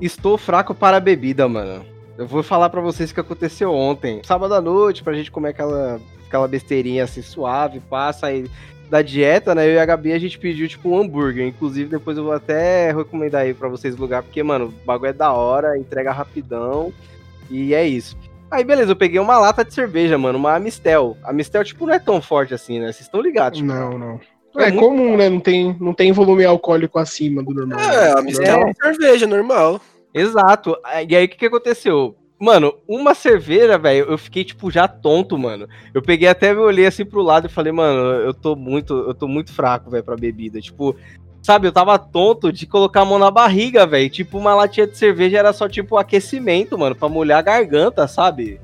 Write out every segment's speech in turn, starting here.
Estou fraco para a bebida, mano. Eu vou falar para vocês o que aconteceu ontem. Sábado à noite, pra gente comer aquela, aquela besteirinha assim suave, passa aí da dieta, né? Eu e a Gabi a gente pediu tipo um hambúrguer. Inclusive, depois eu vou até recomendar aí para vocês o lugar, porque, mano, o bagulho é da hora, entrega rapidão. E é isso. Aí, beleza, eu peguei uma lata de cerveja, mano, uma Amistel. A Amistel, tipo, não é tão forte assim, né? Vocês estão ligados, tipo, Não, não. É, é comum, né? Não tem, não tem volume alcoólico acima do normal. É, a Amistel é uma cerveja normal. Exato. E aí, o que, que aconteceu? Mano, uma cerveja, velho, eu fiquei, tipo, já tonto, mano. Eu peguei até, me olhei assim pro lado e falei, mano, eu tô muito, eu tô muito fraco, velho, pra bebida. Tipo, Sabe, eu tava tonto de colocar a mão na barriga, velho. Tipo, uma latinha de cerveja era só, tipo, aquecimento, mano, pra molhar a garganta, sabe?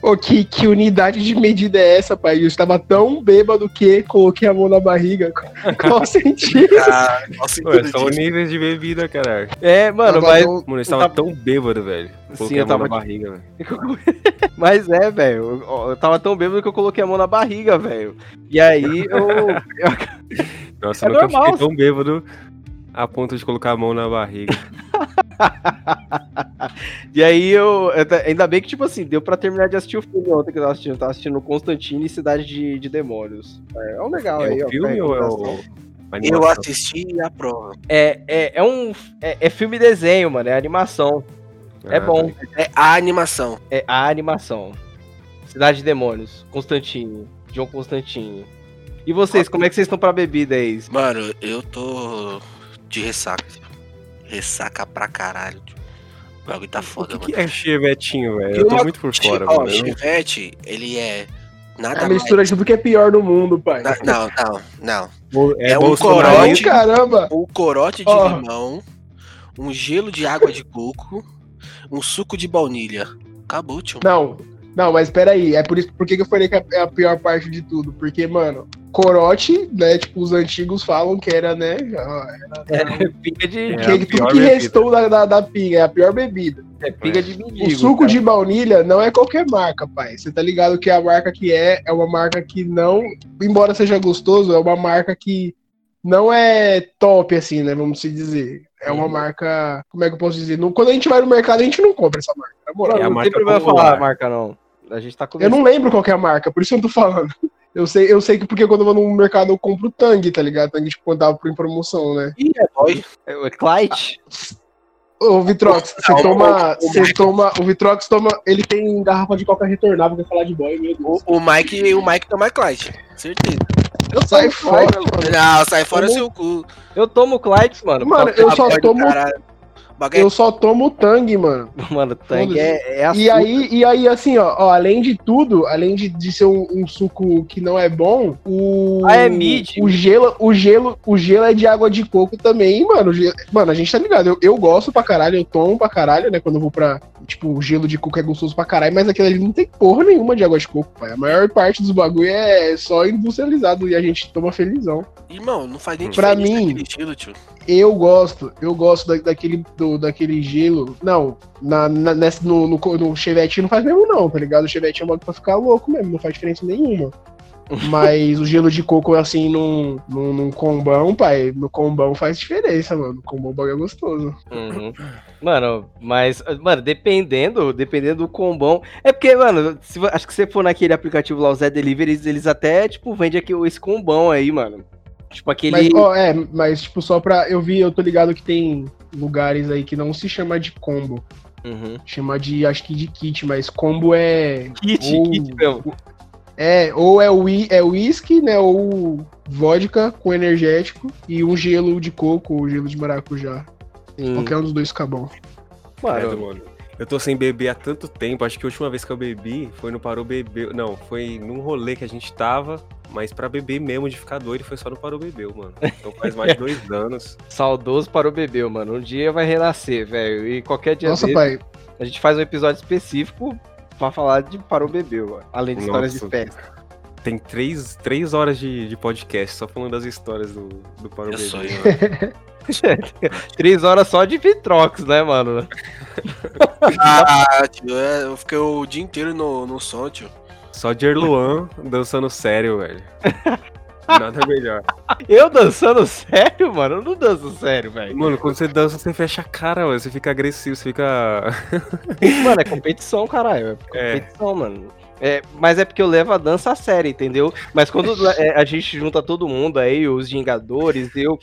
Ô, que, que unidade de medida é essa, pai? Eu estava tão bêbado que coloquei a mão na barriga. Qual sentido? Ah, qual sentido são níveis de bebida, caralho. É, mano, mas... Mano, eu estava tava... tão bêbado, velho. Coloquei Sim, eu tava na barriga, velho. mas é, velho. Eu, eu tava tão bêbado que eu coloquei a mão na barriga, velho. E aí eu... Nossa, é eu nunca normal. fiquei tão bêbado a ponto de colocar a mão na barriga. e aí eu. Ainda bem que, tipo assim, deu pra terminar de assistir o filme ontem que eu tava assistindo. Eu tava assistindo Constantine e Cidade de, de Demônios. É, é um legal é aí, o filme ou é o. Eu assisti e aprovo. É, é, é um. É, é filme desenho, mano. É animação. É ah, bom. É a animação. É a animação. Cidade de Demônios. Constantine. John Constantine. E vocês, como é que vocês estão pra bebida aí? Mano, eu tô de ressaca. Ressaca pra caralho. O bagulho tá foda, o que mano. Que é chevetinho, velho? Eu tô muito por fora, ó, mano. Chevette, ele é. Nada é a mistura mais... de tudo que é pior no mundo, pai. Não, não, não. É, é um corote, caramba. Um corote de oh. limão, um gelo de água de coco, um suco de baunilha. Acabou, tio. Não, não, mas peraí, é por isso por que eu falei que é a pior parte de tudo. Porque, mano, corote, né? Tipo, os antigos falam que era, né? Era, é, pinga de. É tudo que restou da, da, da, pinga, é a pior bebida. É pinga de mendigo. O suco cara. de baunilha não é qualquer marca, pai. Você tá ligado que a marca que é, é uma marca que não, embora seja gostoso, é uma marca que não é top, assim, né? Vamos se dizer. É uma marca. Como é que eu posso dizer? Não, quando a gente vai no mercado, a gente não compra essa marca. Na moral, é a marca vai falar a marca, não. A gente tá Eu não lembro qual é a marca, por isso eu não tô falando. Eu sei, eu sei que porque quando eu vou no mercado eu compro o Tang, tá ligado? Tang, tipo, quando tava em promoção, né? Ih, é boy. É o Clyde. Ô, Vitrox, você toma. Você toma. O Vitrox toma. Ele tem garrafa de coca retornável pra falar de boy, meu Deus. O, o Mike, o Mike toma Clyde, certeza. Eu saio fora, mano. Não, sai fora seu cu. Eu tomo Clyde, mano. Mano, eu só tomo. Caralho. Baguete. Eu só tomo Tang, mano. Mano, Tang é, é E aí, e aí, assim, ó, ó, além de tudo, além de, de ser um, um, suco que não é bom, o. Ah, é mid. O gelo, o gelo, o gelo é de água de coco também, mano. Gelo, mano, a gente tá ligado. Eu, eu gosto pra caralho, eu tomo pra caralho, né? Quando eu vou pra. Tipo, o gelo de coco é gostoso pra caralho, mas aquilo ali não tem porra nenhuma de água de coco, pai. A maior parte dos bagulho é só industrializado e a gente toma felizão. Irmão, não faz nem pra mim, estilo, tio. Eu gosto, eu gosto da, daquele, do, daquele gelo. Não, na, na, nessa, no, no, no Chevette não faz mesmo, não, tá ligado? O Chevette é um bagulho pra ficar louco mesmo, não faz diferença nenhuma. Mas o gelo de coco, assim, num, num, num, combão, pai, no combão faz diferença, mano. No combão o bagulho é gostoso. Uhum. Mano, mas, mano, dependendo, dependendo do combão. É porque, mano, se, acho que você for naquele aplicativo lá, o Zé Deliveries, eles até, tipo, vendem aqui esse combão aí, mano. Tipo aquele. Mas, ó, é, mas, tipo, só pra. Eu vi, eu tô ligado que tem lugares aí que não se chama de combo. Uhum. Chama de, acho que de kit, mas combo é. Kit, ou, kit mesmo. É, ou é, wi é whisky, né? Ou vodka com energético e um gelo de coco ou gelo de maracujá. Sim. Qualquer um dos dois fica bom. Mano, mano. Eu tô sem beber há tanto tempo, acho que a última vez que eu bebi foi no Parou Bebeu. Não, foi num rolê que a gente tava, mas pra beber mesmo, de ficar doido, foi só no Parou Bebeu, mano. Então faz mais de dois anos. Saudoso Parou Bebeu, mano. Um dia vai renascer, velho. E qualquer dia Nossa, dele, pai. a gente faz um episódio específico pra falar de Parou Bebeu, mano. além de Nossa. histórias de festa. Tem três, três horas de, de podcast só falando das histórias do, do Parou Bebeu. Sou Três horas só de Vitrox, né, mano? ah, tio, é, eu fiquei o dia inteiro no, no som, tio. Só de Erluan dançando sério, velho. Nada melhor. Eu dançando sério, mano? Eu não danço sério, velho. Mano, quando você dança, você fecha a cara, mano. Você fica agressivo, você fica. mano, é competição, caralho. É, é. competição, é. mano. É, mas é porque eu levo a dança a sério, entendeu? Mas quando é, a gente junta todo mundo aí, os Vingadores, eu,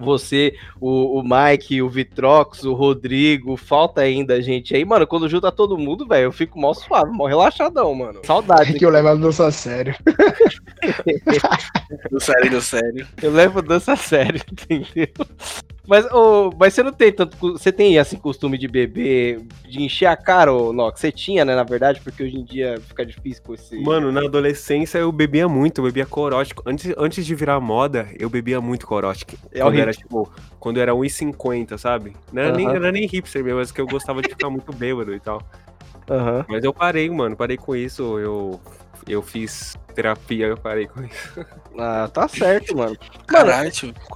você, o, o Mike, o Vitrox, o Rodrigo, falta ainda gente aí, mano. Quando junta todo mundo, velho, eu fico mó suave, mó relaxadão, mano. Saudade. É que eu levo a dança a sério. do sério, do sério. Eu levo a dança a sério, entendeu? Mas, oh, mas você não tem tanto. Você tem assim costume de beber, de encher a cara, ô Nox? Você tinha, né, na verdade, porque hoje em dia fica difícil com esse. Mano, na adolescência eu bebia muito, eu bebia corótico. Antes, antes de virar moda, eu bebia muito corótico. É quando era, tipo, quando era 1,50, sabe? Não era, nem, era nem hipster mesmo, mas que eu gostava de ficar muito bêbado e tal. Uhum. Mas eu parei, mano, parei com isso. Eu, eu fiz terapia, eu parei com isso. Ah, tá certo, mano. Caralho,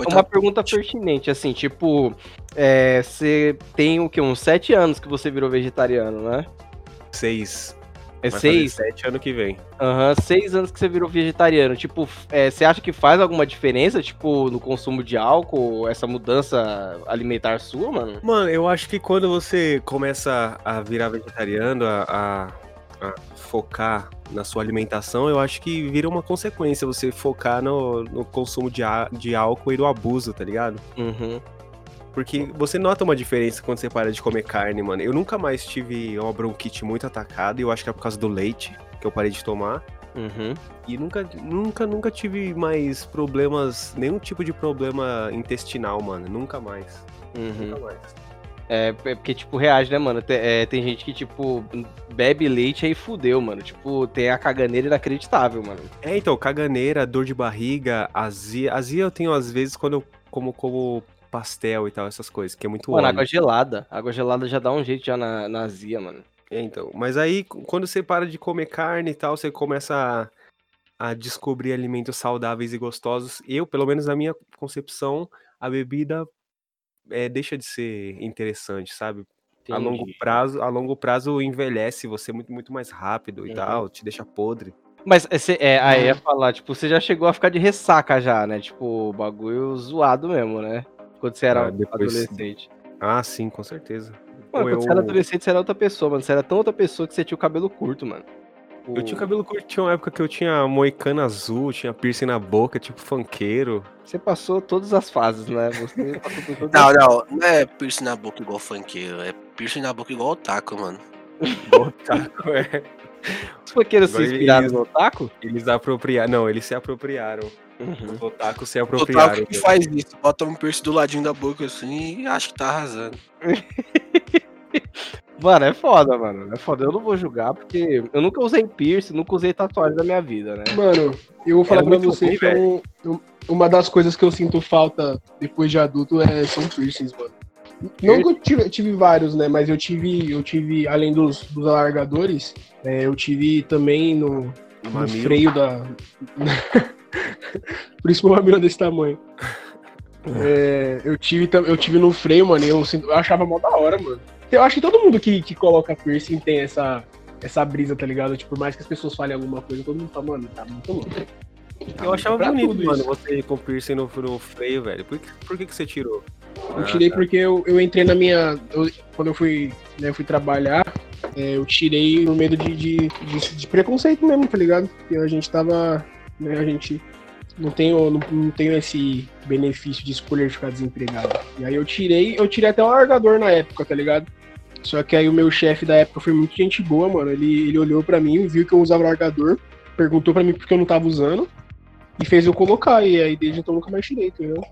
Uma pergunta pertinente, assim, tipo, é, você tem o que? Uns sete anos que você virou vegetariano, né? Seis. É Vai seis? Sete ano que vem. Aham, uhum, seis anos que você virou vegetariano. Tipo, é, você acha que faz alguma diferença, tipo, no consumo de álcool, essa mudança alimentar sua, mano? Mano, eu acho que quando você começa a virar vegetariano, a, a, a focar na sua alimentação, eu acho que vira uma consequência você focar no, no consumo de, de álcool e do abuso, tá ligado? Uhum. Porque você nota uma diferença quando você para de comer carne, mano. Eu nunca mais tive uma bronquite muito atacada, e eu acho que é por causa do leite que eu parei de tomar. Uhum. E nunca, nunca, nunca tive mais problemas, nenhum tipo de problema intestinal, mano. Nunca mais. Uhum. Nunca mais. É, é porque, tipo, reage, né, mano? Tem, é, tem gente que, tipo, bebe leite aí fudeu, mano. Tipo, tem a caganeira inacreditável, mano. É, então, caganeira, dor de barriga, azia. Azia eu tenho às vezes quando eu como, como pastel e tal, essas coisas, que é muito Mano, óleo. água gelada. Água gelada já dá um jeito já na, na azia, mano. É, então. Mas aí, quando você para de comer carne e tal, você começa a, a descobrir alimentos saudáveis e gostosos. Eu, pelo menos na minha concepção, a bebida é, deixa de ser interessante, sabe? Entendi. A longo prazo, a longo prazo envelhece você muito, muito mais rápido e uhum. tal, te deixa podre. Mas esse, é, aí ia falar, tipo, você já chegou a ficar de ressaca já, né? Tipo, bagulho zoado mesmo, né? Quando você era ah, depois... adolescente. Ah, sim, com certeza. Mano, quando eu... você era adolescente, você era outra pessoa, mano. Você era tão outra pessoa que você tinha o cabelo curto, mano. Eu tinha cabelo curto, tinha uma época que eu tinha moicana azul, tinha piercing na boca, tipo funkeiro. Você passou todas as fases, né? Você passou todas Não, não, não é piercing na boca igual funkeiro, é piercing na boca igual otaku, mano. Igual otaku, é. Os funkeiros se inspiraram eles, no otaku? Eles apropriaram, não, eles se apropriaram. Uhum. Os otaku se apropriaram. O otaku que faz isso, bota um piercing do ladinho da boca assim e acho que tá arrasando. Mano, é foda, mano. É foda. Eu não vou julgar, porque eu nunca usei piercing, nunca usei tatuagem na minha vida, né? Mano, eu vou falar Era pra você que eu, uma das coisas que eu sinto falta depois de adulto é, são piercings, mano. Não que eu tive, tive, vários, né? Mas eu tive, eu tive, além dos, dos alargadores, é, eu tive também no, no freio da. Por isso que o mamilo é desse tamanho. É, eu, tive, eu tive no freio, mano, e eu, eu achava mó da hora, mano. Eu acho que todo mundo que, que coloca piercing tem essa, essa brisa, tá ligado? Tipo, por mais que as pessoas falem alguma coisa, todo mundo fala, mano, tá muito louco. Tá eu achava bonito, mano, isso. você com piercing no, no freio, velho. Por que, por que, que você tirou? Eu tirei ah, tá. porque eu, eu entrei na minha. Eu, quando eu fui, né, eu fui trabalhar, é, eu tirei no medo de, de, de, de, preconceito mesmo, tá ligado? Porque a gente tava. Né, a gente não tenho, não, não tenho esse benefício de escolher ficar desempregado. E aí eu tirei, eu tirei até o largador na época, tá ligado? Só que aí o meu chefe da época foi muito gente boa, mano. Ele, ele olhou para mim, viu que eu usava largador, perguntou para mim por que eu não tava usando e fez eu colocar. E aí desde então eu nunca mais tirei, entendeu?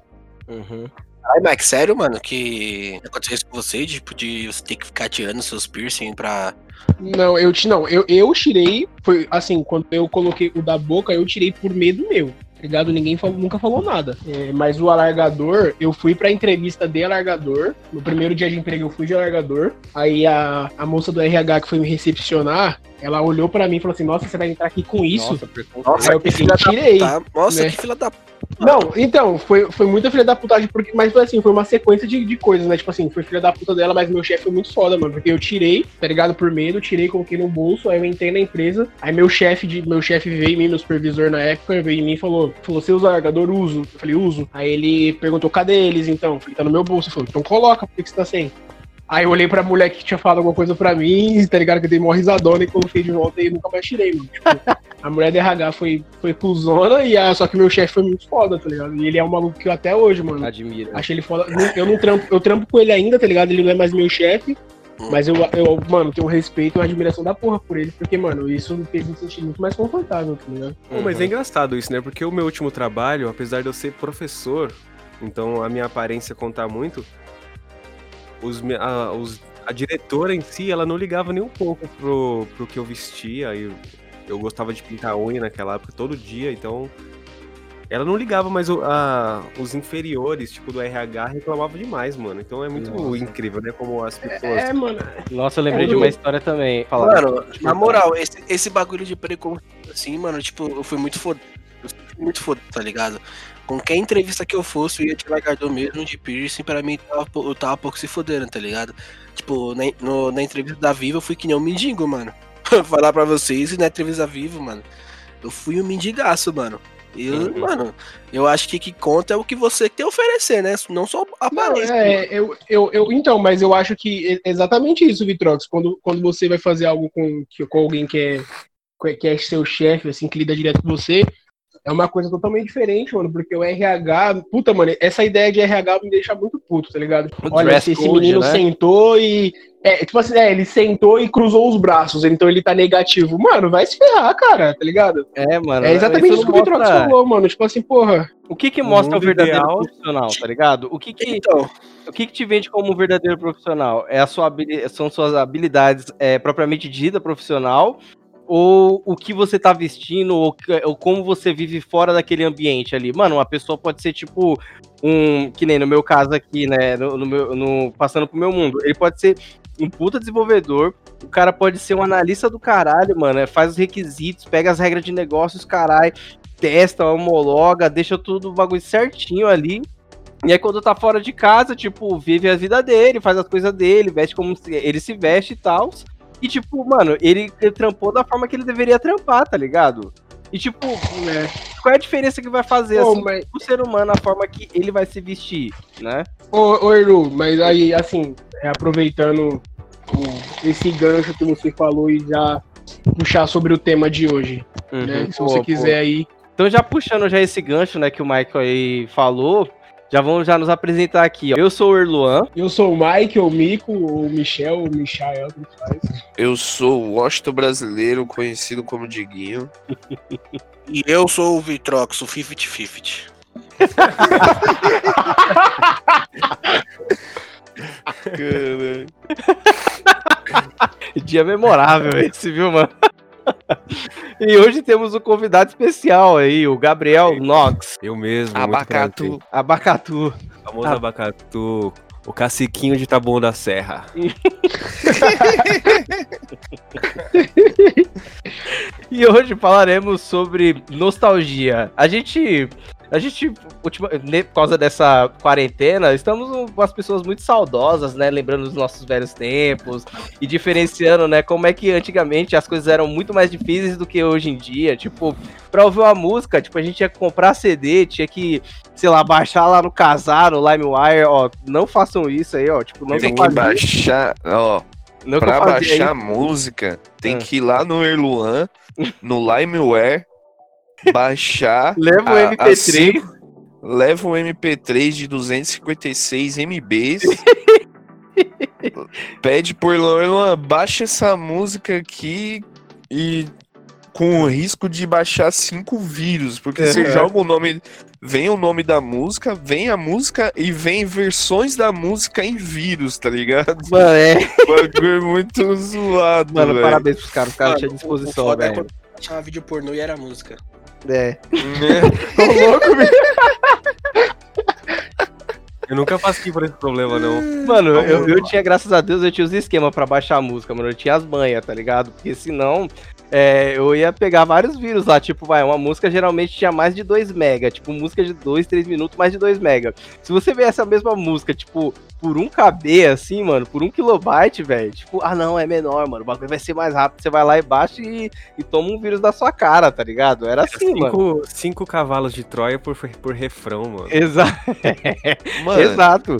Uhum. Ai, Mike, sério, mano, que aconteceu isso com você, tipo, de você ter que ficar tirando seus piercing pra. Não, eu, não, eu, eu tirei, foi assim, quando eu coloquei o da boca, eu tirei por medo meu ligado? Ninguém falou, nunca falou nada. É, mas o alargador, eu fui pra entrevista de alargador. No primeiro dia de emprego eu fui de alargador. Aí a, a moça do RH que foi me recepcionar, ela olhou pra mim e falou assim: Nossa, você vai entrar aqui com isso? Nossa, Nossa eu peguei e tirei. Nossa, né? que filha da não, então, foi, foi muita filha da putagem, porque, mas foi assim, foi uma sequência de, de coisas, né? Tipo assim, foi filha da puta dela, mas meu chefe foi muito foda, mano. Porque eu tirei, tá ligado? Por medo, tirei, coloquei no bolso, aí eu entrei na empresa, aí meu chefe de meu chefe veio em mim, meu supervisor na época, veio em mim e falou: falou, você usa largador? Uso. Eu falei, uso. Aí ele perguntou, cadê eles então? Eu falei, tá no meu bolso. Ele falou, então coloca, por que, que você tá sem? Aí eu olhei pra mulher que tinha falado alguma coisa pra mim, tá ligado? Que eu dei uma risadona e coloquei de volta e nunca mais tirei, mano. Tipo, a mulher de RH foi, foi cuzona, e a, só que meu chefe foi muito foda, tá ligado? E ele é um maluco que eu até hoje, mano. Admiro. Achei ele foda. Eu não trampo, eu trampo com ele ainda, tá ligado? Ele não é mais meu chefe. Mas eu, eu, mano, tenho um respeito e uma admiração da porra por ele, porque, mano, isso me fez me sentir muito mais confortável, tá ligado? Pô, mas é engraçado isso, né? Porque o meu último trabalho, apesar de eu ser professor, então a minha aparência contar muito, os, a, os, a diretora em si, ela não ligava nem um pouco pro, pro que eu vestia. Eu, eu gostava de pintar unha naquela época todo dia, então ela não ligava, mas o, a, os inferiores, tipo, do RH, reclamavam demais, mano. Então é muito Nossa. incrível, né? Como as pessoas. É, mano. Nossa, eu lembrei é, de uma história também. Falar. Mano, na moral, esse, esse bagulho de preconceito, assim, mano, tipo, eu fui muito foda. Eu fui muito foda, tá ligado? Qualquer entrevista que eu fosse, eu ia te largar do mesmo de piercing, pra mim tava, eu tava pouco se fodendo, tá ligado? Tipo, na, no, na entrevista da Viva eu fui que nem um mendigo, mano. Falar pra vocês, e na entrevista da Viva, mano, eu fui um mendigaço, mano. Eu, uhum. mano, eu acho que que conta é o que você tem a oferecer, né? Não só a aparência. É, eu, eu, eu, então, mas eu acho que é exatamente isso, Vitrox. Quando, quando você vai fazer algo com, com alguém que é, que é seu chefe, assim, que lida direto com você, é uma coisa totalmente diferente, mano, porque o RH, puta, mano, essa ideia de RH me deixa muito puto, tá ligado? O Olha, se esse menino né? sentou e. É, tipo assim, é, ele sentou e cruzou os braços, então ele tá negativo. Mano, vai se ferrar, cara, tá ligado? É, mano. É exatamente isso, que o Vitrox falou, mano. Tipo assim, porra. O que que mostra o, o verdadeiro ideal... profissional, tá ligado? O que que, então, o que que te vende como um verdadeiro profissional? É a sua, são suas habilidades é, propriamente dita profissional ou o que você tá vestindo, ou, ou, como você vive fora daquele ambiente ali. Mano, uma pessoa pode ser tipo um. Que nem no meu caso aqui, né? No, no meu, no, passando pro meu mundo. Ele pode ser um puta desenvolvedor. O cara pode ser um analista do caralho, mano. É, faz os requisitos, pega as regras de negócios, caralho, testa, homologa, deixa tudo o bagulho certinho ali. E aí, quando tá fora de casa, tipo, vive a vida dele, faz as coisas dele, veste como ele se veste e tal. E, tipo, mano, ele, ele trampou da forma que ele deveria trampar, tá ligado? E, tipo, né, qual é a diferença que vai fazer, assim, mas... o ser humano, a forma que ele vai se vestir, né? Ô, ô Eru, mas aí, assim, é, aproveitando esse gancho que você falou e já puxar sobre o tema de hoje, uhum, né? Se pô, você quiser pô. aí. Então, já puxando já esse gancho, né, que o Michael aí falou, já vamos já nos apresentar aqui. Ó. Eu sou o Erluan. Eu sou o Mike, o Mico, o Michel, o Michael. Eu sou o Washington brasileiro, conhecido como Diguinho. e eu sou o Vitrox, o 50-50. Dia memorável esse, viu, mano? E hoje temos um convidado especial aí, o Gabriel Knox. Eu mesmo. Abacatu. Abacatu. O famoso ah. abacatu. O caciquinho de Taboão da Serra. e hoje falaremos sobre nostalgia. A gente a gente, ultima, por causa dessa quarentena, estamos umas pessoas muito saudosas, né? Lembrando dos nossos velhos tempos e diferenciando, né? Como é que antigamente as coisas eram muito mais difíceis do que hoje em dia. Tipo, pra ouvir uma música, tipo, a gente tinha que comprar CD, tinha que, sei lá, baixar lá no Casar, no LimeWire, ó. Não façam isso aí, ó. Tipo, não Tem que baixar, ó. Não pra baixar música, tem ah. que ir lá no Erluan, no LimeWare baixar. Leva o MP3. A, leva o MP3 de 256 MBs. pede por Luan, baixa essa música aqui e com o risco de baixar cinco vírus, porque é. você joga o nome, vem o nome da música, vem a música e vem versões da música em vírus, tá ligado? Mano, é. Bagulho muito zoado. Mano, véio. parabéns pros caras, os caras tinham disposição, é velho. Tinha vídeo pornô e era música. É. Tô louco, Eu nunca passei por esse problema, não. Mano, eu, eu tinha, graças a Deus, eu tinha os esquemas pra baixar a música, mano. Eu tinha as manhas, tá ligado? Porque senão é, eu ia pegar vários vírus lá, tipo, vai, uma música geralmente tinha mais de 2 mega, tipo, música de 2, 3 minutos, mais de 2 mega. Se você ver essa mesma música, tipo, por 1 KB, assim, mano, por 1 kilobyte, velho, tipo, ah não, é menor, mano, o bagulho vai ser mais rápido, você vai lá e baixa e, e toma um vírus da sua cara, tá ligado? Era assim, cinco, mano. 5 cavalos de Troia por, por refrão, mano. Exato. Mano, Exato.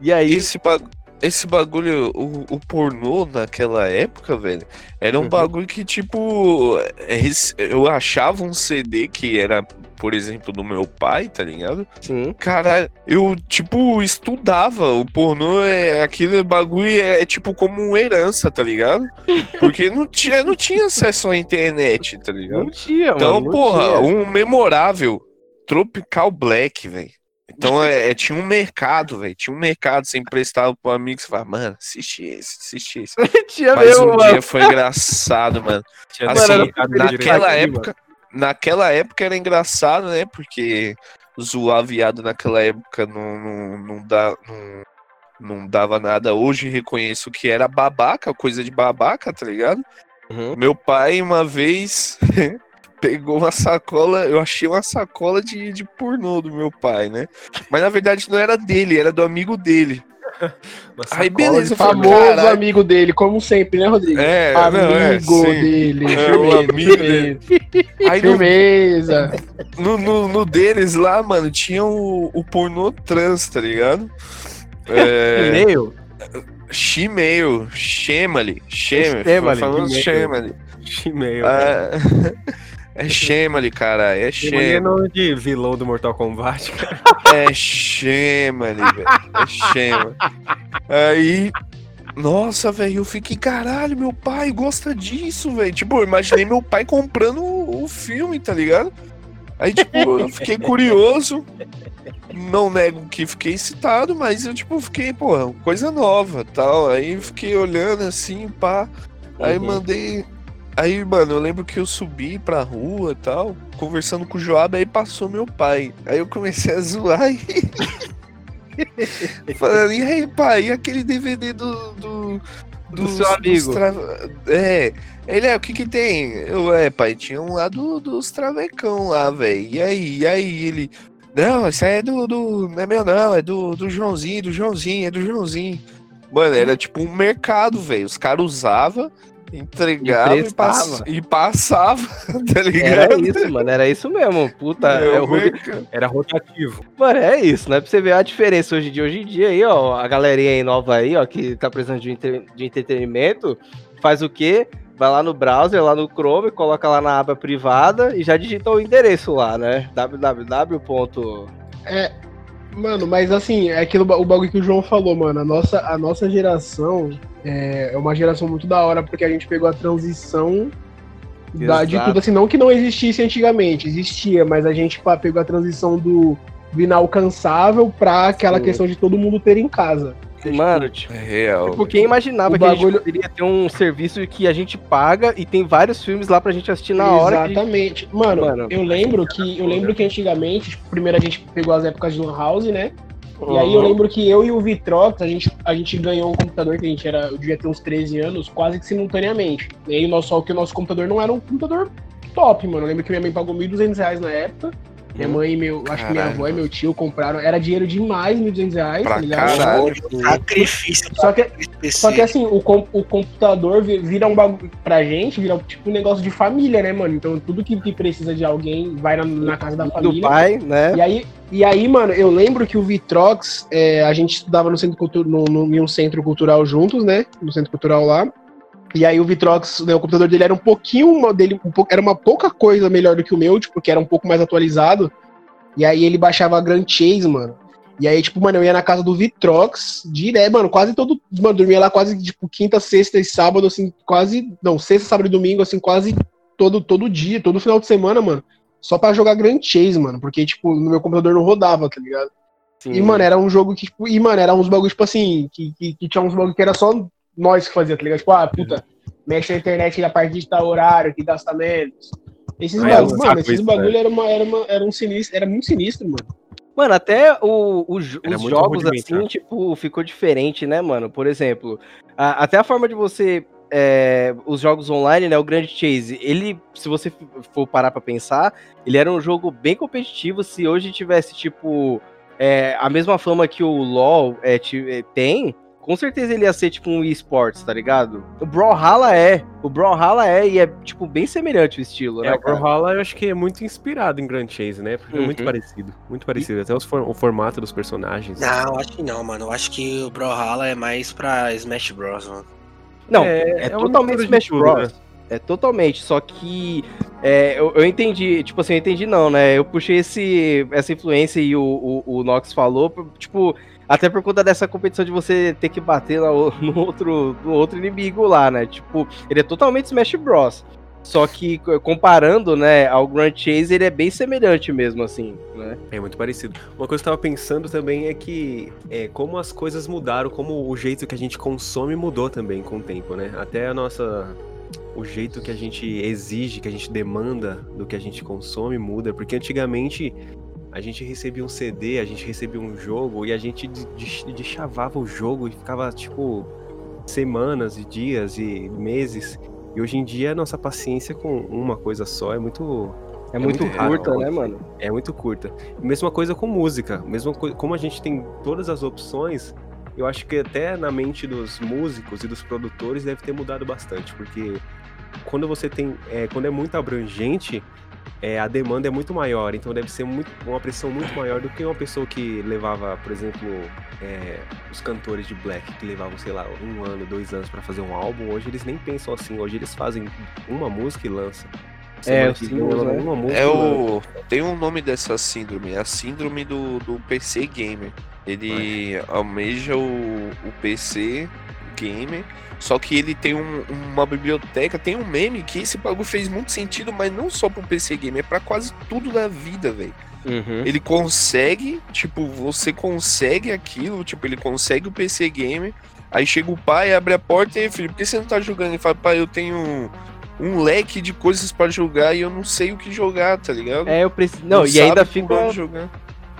E aí... esse bagulho esse bagulho, o, o, pornô naquela época, velho, era um uhum. bagulho que, tipo, é, eu achava um CD que era, por exemplo, do meu pai, tá ligado? Sim. Cara, eu, tipo, estudava. O pornô é aquele bagulho, é, é tipo como uma herança, tá ligado? Porque não tinha, não tinha acesso à internet, tá ligado? Não tinha, então, mano. Então, porra, tinha. um memorável Tropical Black, velho. Então é, é, tinha um mercado, velho. Tinha um mercado. Você emprestava pro amigo, você falava, mano, assiste esse, assiste esse. tinha Mas mesmo, um mano. dia foi engraçado, mano. Tinha assim, naquela época, naquela época era engraçado, né? Porque zoar viado naquela época não, não, não, dá, não, não dava nada. Hoje reconheço que era babaca, coisa de babaca, tá ligado? Uhum. Meu pai, uma vez, pegou uma sacola, eu achei uma sacola de, de pornô do meu pai, né? Mas na verdade não era dele, era do amigo dele. Aí beleza, famoso amigo dele, como sempre, né, Rodrigo? É, amigo não, é, dele, é, firmeza, amigo dele. Aí firmeza. No, no, no, deles lá, mano, tinha o, o pornô trans, tá ligado? É... E-mail? She-mail, Shemali, Shemali, famoso Shemali. She-mail. Ah, É Shemali, cara. É Shemali. É nome de vilão do Mortal Kombat, cara. É Shemali, velho. É Shemali. Aí. Nossa, velho, eu fiquei, caralho, meu pai gosta disso, velho. Tipo, eu imaginei meu pai comprando o, filme, tá ligado? Aí, tipo, eu fiquei curioso. Não nego que fiquei excitado, mas eu, tipo, fiquei, porra, coisa nova tal. Aí fiquei olhando assim, pá. Aí uhum. mandei, Aí, mano, eu lembro que eu subi pra rua e tal, conversando com o Joab, aí passou meu pai. Aí eu comecei a zoar e. Falando, e aí, pai, e aquele DVD do. Do, do, do seu amigo. Tra... É. Ele é, o que que tem? Eu, é, pai, tinha um lá do, dos travecão lá, velho. E aí, e aí, ele. Não, isso aí é do, do. Não é meu, não, é do, do Joãozinho, do Joãozinho, é do Joãozinho. Mano, era tipo um mercado, velho. Os caras usavam entregava e, pass... e, passava, tá ligado? Era isso, mano, era isso mesmo. Puta, é, é era rotativo. Mano, é isso, né? Pra você ver a diferença hoje em dia. Hoje em dia aí, ó, a galerinha aí nova aí, ó, que tá precisando de, entre... de entretenimento, faz o quê? Vai lá no browser, lá no Chrome, coloca lá na aba privada e já digita o endereço lá, né? www. É, Mano, mas assim, é aquilo o bagulho que o João falou, mano. A nossa, a nossa geração é, é uma geração muito da hora, porque a gente pegou a transição da, de tudo assim, não que não existisse antigamente, existia, mas a gente pegou a transição do, do inalcançável pra aquela Sim. questão de todo mundo ter em casa. Mano, tipo, é real. Tipo, quem imaginava o que bagulho... a gente poderia ter um serviço que a gente paga e tem vários filmes lá pra gente assistir na hora. Exatamente. Gente... Mano, Mano, eu lembro que eu lembro que antigamente, tipo, primeiro a gente pegou as épocas de Lan House, né? Uhum. E aí eu uhum. lembro que eu e o Vitrox, a gente, a gente ganhou um computador que a gente era, eu devia ter uns 13 anos, quase que simultaneamente. E aí, só que o nosso computador não era um computador top, mano. Eu lembro que minha mãe pagou 1.200 reais na época. Minha mãe e meu. Acho que minha avó e meu tio compraram. Era dinheiro demais, 1.200 reais. Pra tá caralho. Sacrifício. Só que, só que assim, o, com, o computador vira um bagulho. Pra gente, vira tipo um negócio de família, né, mano? Então tudo que, que precisa de alguém vai na, na casa da família. Do pai, né? E aí, e aí, mano, eu lembro que o Vitrox, é, a gente estudava no centro cultural, no, no, em um centro cultural juntos, né? No centro cultural lá. E aí o Vitrox, né, o computador dele era um pouquinho dele, um pouco, era uma pouca coisa melhor do que o meu, tipo, que era um pouco mais atualizado. E aí ele baixava a Grand Chase, mano. E aí, tipo, mano, eu ia na casa do Vitrox, direto, mano, quase todo. Mano, dormia lá quase, tipo, quinta, sexta e sábado, assim, quase. Não, sexta, sábado e domingo, assim, quase todo, todo dia, todo final de semana, mano. Só pra jogar Grand Chase, mano. Porque, tipo, no meu computador não rodava, tá ligado? Sim. E, mano, era um jogo que, tipo, e, mano, era uns bagulhos, tipo assim, que, que, que tinha uns bagulhos que era só nós que fazia, tá ligado? Tipo, ah, puta, mexe na internet a partir de tal horário, que gasta menos. Esses ah, bagulho, mano, esses bagulho né? era, uma, era, uma, era um sinistro, era muito sinistro, mano. Mano, até o, o os jogos assim, tipo, ficou diferente, né, mano? Por exemplo, a, até a forma de você. É, os jogos online, né? O Grand Chase, ele, se você for parar pra pensar, ele era um jogo bem competitivo. Se hoje tivesse, tipo, é, a mesma fama que o LoL é, tem, com certeza ele ia ser tipo um esportes, tá ligado? O Brawlhalla é. O Brawlhalla é e é tipo bem semelhante o estilo, é, né? O Brawlhalla eu acho que é muito inspirado em Grand Chase, né? Porque uhum. é muito uhum. parecido. Muito parecido. Até os, o formato dos personagens. Não, acho que não, mano. Eu acho que o Brawlhalla é mais pra Smash Bros, mano. Não, é, é, é totalmente Smash tudo, Bros. Né? É totalmente, só que é, eu, eu, entendi, tipo assim, eu entendi não, né? Eu puxei esse, essa influência e o, o, o Nox falou, tipo, até por conta dessa competição de você ter que bater no, no, outro, no outro inimigo lá, né? Tipo, ele é totalmente Smash Bros. Só que comparando, né, ao Grand Chase, ele é bem semelhante mesmo, assim, né? É muito parecido. Uma coisa que eu tava pensando também é que é, como as coisas mudaram, como o jeito que a gente consome mudou também com o tempo, né? Até a nossa. O jeito que a gente exige, que a gente demanda do que a gente consome muda, porque antigamente a gente recebia um CD, a gente recebia um jogo e a gente deschavava o jogo e ficava, tipo, semanas e dias e meses. E hoje em dia a nossa paciência com uma coisa só é muito. É, é muito, muito curta, raro, né, mano? É muito curta. Mesma coisa com música. Mesma coisa, como a gente tem todas as opções, eu acho que até na mente dos músicos e dos produtores deve ter mudado bastante, porque quando você tem. É, quando é muito abrangente, é, a demanda é muito maior, então deve ser muito, uma pressão muito maior do que uma pessoa que levava, por exemplo, é, os cantores de black que levavam, sei lá, um ano, dois anos para fazer um álbum. Hoje eles nem pensam assim, hoje eles fazem uma música e lançam. É, o síndrome, né? é o... Tem um nome dessa síndrome, é a síndrome do, do PC Gamer. Ele almeja o, o PC Gamer só que ele tem um, uma biblioteca, tem um meme que esse bagulho fez muito sentido, mas não só pro PC Game, é pra quase tudo da vida, velho. Uhum. Ele consegue, tipo, você consegue aquilo, tipo, ele consegue o PC Game, aí chega o pai, abre a porta e aí, filho, por que você não tá jogando? Ele fala, pai, eu tenho um leque de coisas para jogar e eu não sei o que jogar, tá ligado? É, eu preciso. Não, não e ainda fica. Jogar.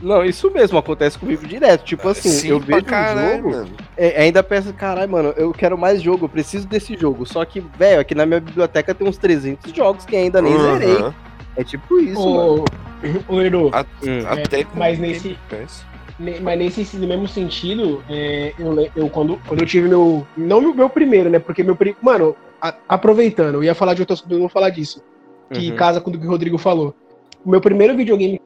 Não, isso mesmo acontece comigo direto. Tipo assim, Sim, eu vejo caralho, um jogo, é, ainda penso, caralho, mano, eu quero mais jogo, eu preciso desse jogo. Só que, velho, aqui na minha biblioteca tem uns 300 jogos que ainda nem uhum. zerei. É tipo isso, ô, mano. A, hum. até mas nesse... Mas nesse mesmo sentido, é, eu, eu, quando, quando eu tive meu. Não meu, meu primeiro, né? Porque meu primeiro. Mano, a, aproveitando, eu ia falar de outras coisas, eu vou falar disso. Que uhum. casa com o que o Rodrigo falou. O meu primeiro videogame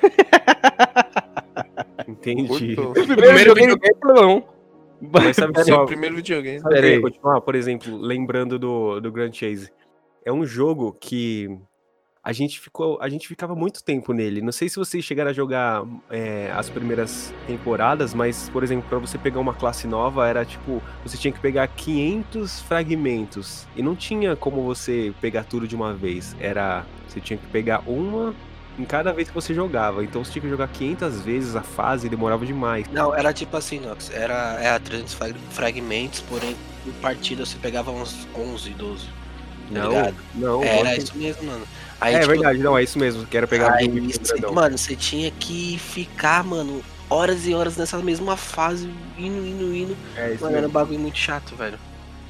Entendi. O primeiro, primeiro videogame, não. Mas sabe só, o primeiro videogame. Peraí. continuar, por exemplo, lembrando do, do Grand Chase. É um jogo que a gente ficou, a gente ficava muito tempo nele. Não sei se vocês chegaram a jogar é, as primeiras temporadas, mas por exemplo, para você pegar uma classe nova era tipo, você tinha que pegar 500 fragmentos e não tinha como você pegar tudo de uma vez. Era, você tinha que pegar uma em cada vez que você jogava. Então você tinha que jogar 500 vezes a fase e demorava demais. Não, era tipo assim, Nox. Era, era 300 fragmentos, porém, por partida você pegava uns 11, 12. Tá não, ligado? não. Era isso mesmo, mano. Aí, é tipo, verdade, não, é isso mesmo. Quero pegar aí, um Mano, você tinha que ficar, mano, horas e horas nessa mesma fase, indo, indo, indo. É isso mano, mesmo. era um bagulho muito chato, velho.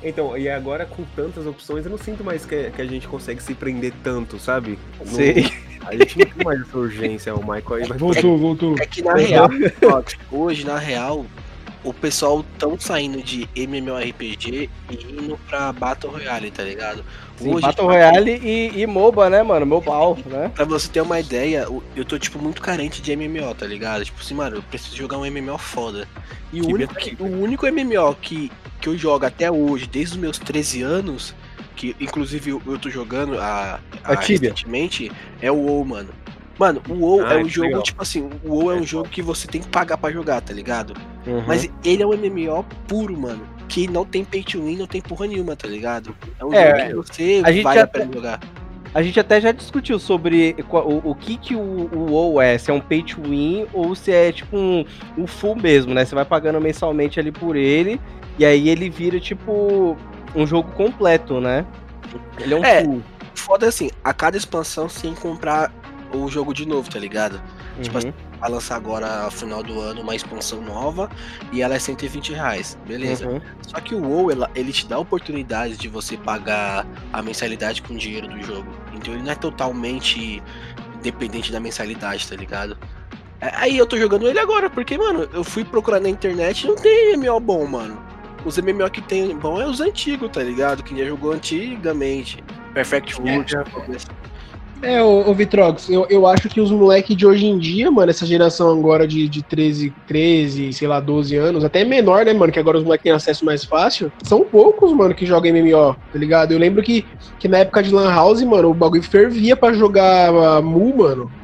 Então, e agora com tantas opções, eu não sinto mais que, que a gente consegue se prender tanto, sabe? Sei. A gente não tem mais essa urgência, o Michael aí. Mas... Voltou, voltou. É que na real, hoje, na real, o pessoal tão saindo de MMORPG e indo pra Battle Royale, tá ligado? Sim, Hoje, Battle Royale e, e MOBA, né, mano? Mobile, né? Pra você ter uma ideia, eu tô, tipo, muito carente de MMO, tá ligado? Tipo assim, mano, eu preciso jogar um MMO foda. E o único, que, o único MMO que, que eu jogo até hoje, desde os meus 13 anos, que inclusive eu, tô jogando a, a, a recentemente, é o WoW, mano. Mano, o WoW ah, é um jogo, legal. tipo assim, o WoW é um jogo que você tem que pagar para jogar, tá ligado? Uhum. Mas ele é um MMO puro, mano. Que não tem pay to win, não tem porra nenhuma, tá ligado? É um é, jogo que você a gente vale até, a jogar. A gente até já discutiu sobre o, o que, que o, o WoW é, se é um pay to win ou se é tipo um, um full mesmo, né? Você vai pagando mensalmente ali por ele, e aí ele vira tipo um jogo completo, né? Ele é um é, full. Foda assim, a cada expansão que comprar o jogo de novo, tá ligado? Tipo assim, vai lançar agora no final do ano uma expansão nova e ela é 120 reais. Beleza. Uhum. Só que o WoW, ela, ele te dá a oportunidade de você pagar a mensalidade com o dinheiro do jogo. Então ele não é totalmente dependente da mensalidade, tá ligado? É, aí eu tô jogando ele agora, porque, mano, eu fui procurar na internet e não tem MMO bom, mano. Os MMO que tem bom é os antigos, tá ligado? Que já jogou antigamente. Perfect World. É, é ô, ô Vitrox, eu, eu acho que os moleques de hoje em dia, mano, essa geração agora de, de 13, 13, sei lá, 12 anos, até menor, né, mano, que agora os moleques têm acesso mais fácil, são poucos, mano, que jogam MMO, tá ligado? Eu lembro que, que na época de Lan House, mano, o bagulho fervia pra jogar uh, Mu, mano.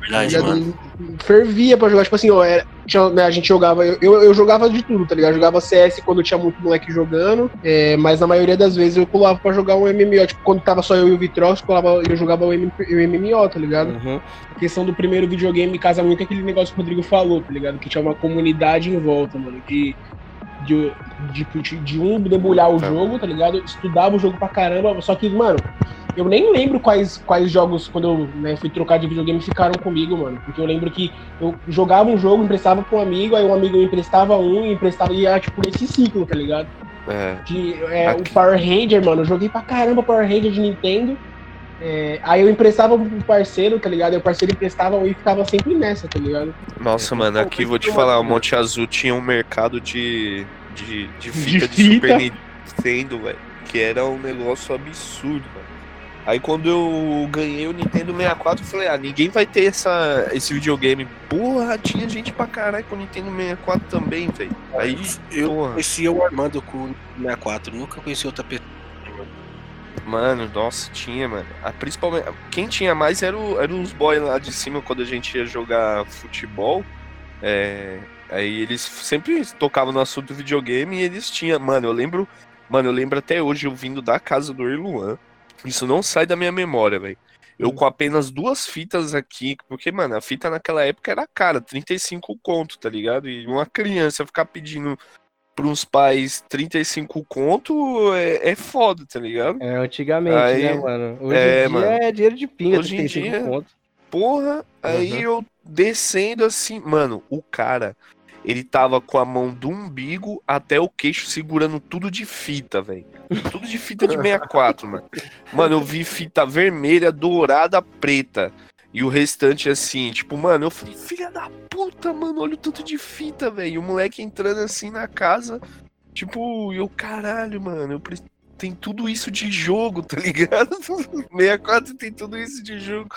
Verdade, mano. Fervia pra jogar, tipo assim, ó, era, tinha, né, a gente jogava, eu, eu jogava de tudo, tá ligado? Eu jogava CS quando tinha muito moleque jogando, é, mas na maioria das vezes eu pulava pra jogar um MMO, tipo, quando tava só eu e o Vitrox, eu, eu jogava o, M, o MMO, tá ligado? Uhum. A questão do primeiro videogame casa muito aquele negócio que o Rodrigo falou, tá ligado? Que tinha uma comunidade em volta, mano, de de, de, de um debulhar o tá. jogo, tá ligado? Estudava o jogo pra caramba, só que, mano, eu nem lembro quais, quais jogos, quando eu né, fui trocar de videogame, ficaram comigo, mano. Porque eu lembro que eu jogava um jogo, emprestava pra um amigo, aí um amigo me emprestava um, e emprestava, e ia, tipo, nesse ciclo, tá ligado? É. De, é, o Power Ranger, mano, eu joguei pra caramba Power Ranger de Nintendo. É, aí eu emprestava pro parceiro, tá ligado? Aí o parceiro emprestava um e ficava sempre nessa, tá ligado? Nossa, mano, aqui vou te falar, o Monte Azul tinha um mercado de, de, de fita de, de Super Nintendo, velho. Que era um negócio absurdo, mano. Aí quando eu ganhei o Nintendo 64, eu falei, ah, ninguém vai ter essa, esse videogame. Porra, tinha gente pra caralho com o Nintendo 64 também, velho. Aí eu porra. conheci o Armando com o 64, nunca conheci outra pessoa. Mano, nossa, tinha, mano. A, principalmente, quem tinha mais eram era os boys lá de cima quando a gente ia jogar futebol. É, aí eles sempre tocavam no assunto do videogame e eles tinham. Mano, eu lembro. Mano, eu lembro até hoje eu vindo da casa do Irluan. Isso não sai da minha memória, velho. Eu hum. com apenas duas fitas aqui, porque, mano, a fita naquela época era cara, 35 conto, tá ligado? E uma criança ficar pedindo pros pais 35 conto é, é foda, tá ligado? É, antigamente, aí, né, mano? Hoje é, em dia mano, é dinheiro de pinga, hoje 35 em dia, conto. Porra, aí uhum. eu descendo assim, mano, o cara ele tava com a mão do umbigo até o queixo segurando tudo de fita, velho. Tudo de fita de 64, mano. Mano, eu vi fita vermelha, dourada, preta. E o restante assim, tipo, mano, eu falei, filha da puta, mano, olha o tanto de fita, velho. O moleque entrando assim na casa, tipo, eu, caralho, mano, eu preciso tem tudo isso de jogo, tá ligado? 64 tem tudo isso de jogo.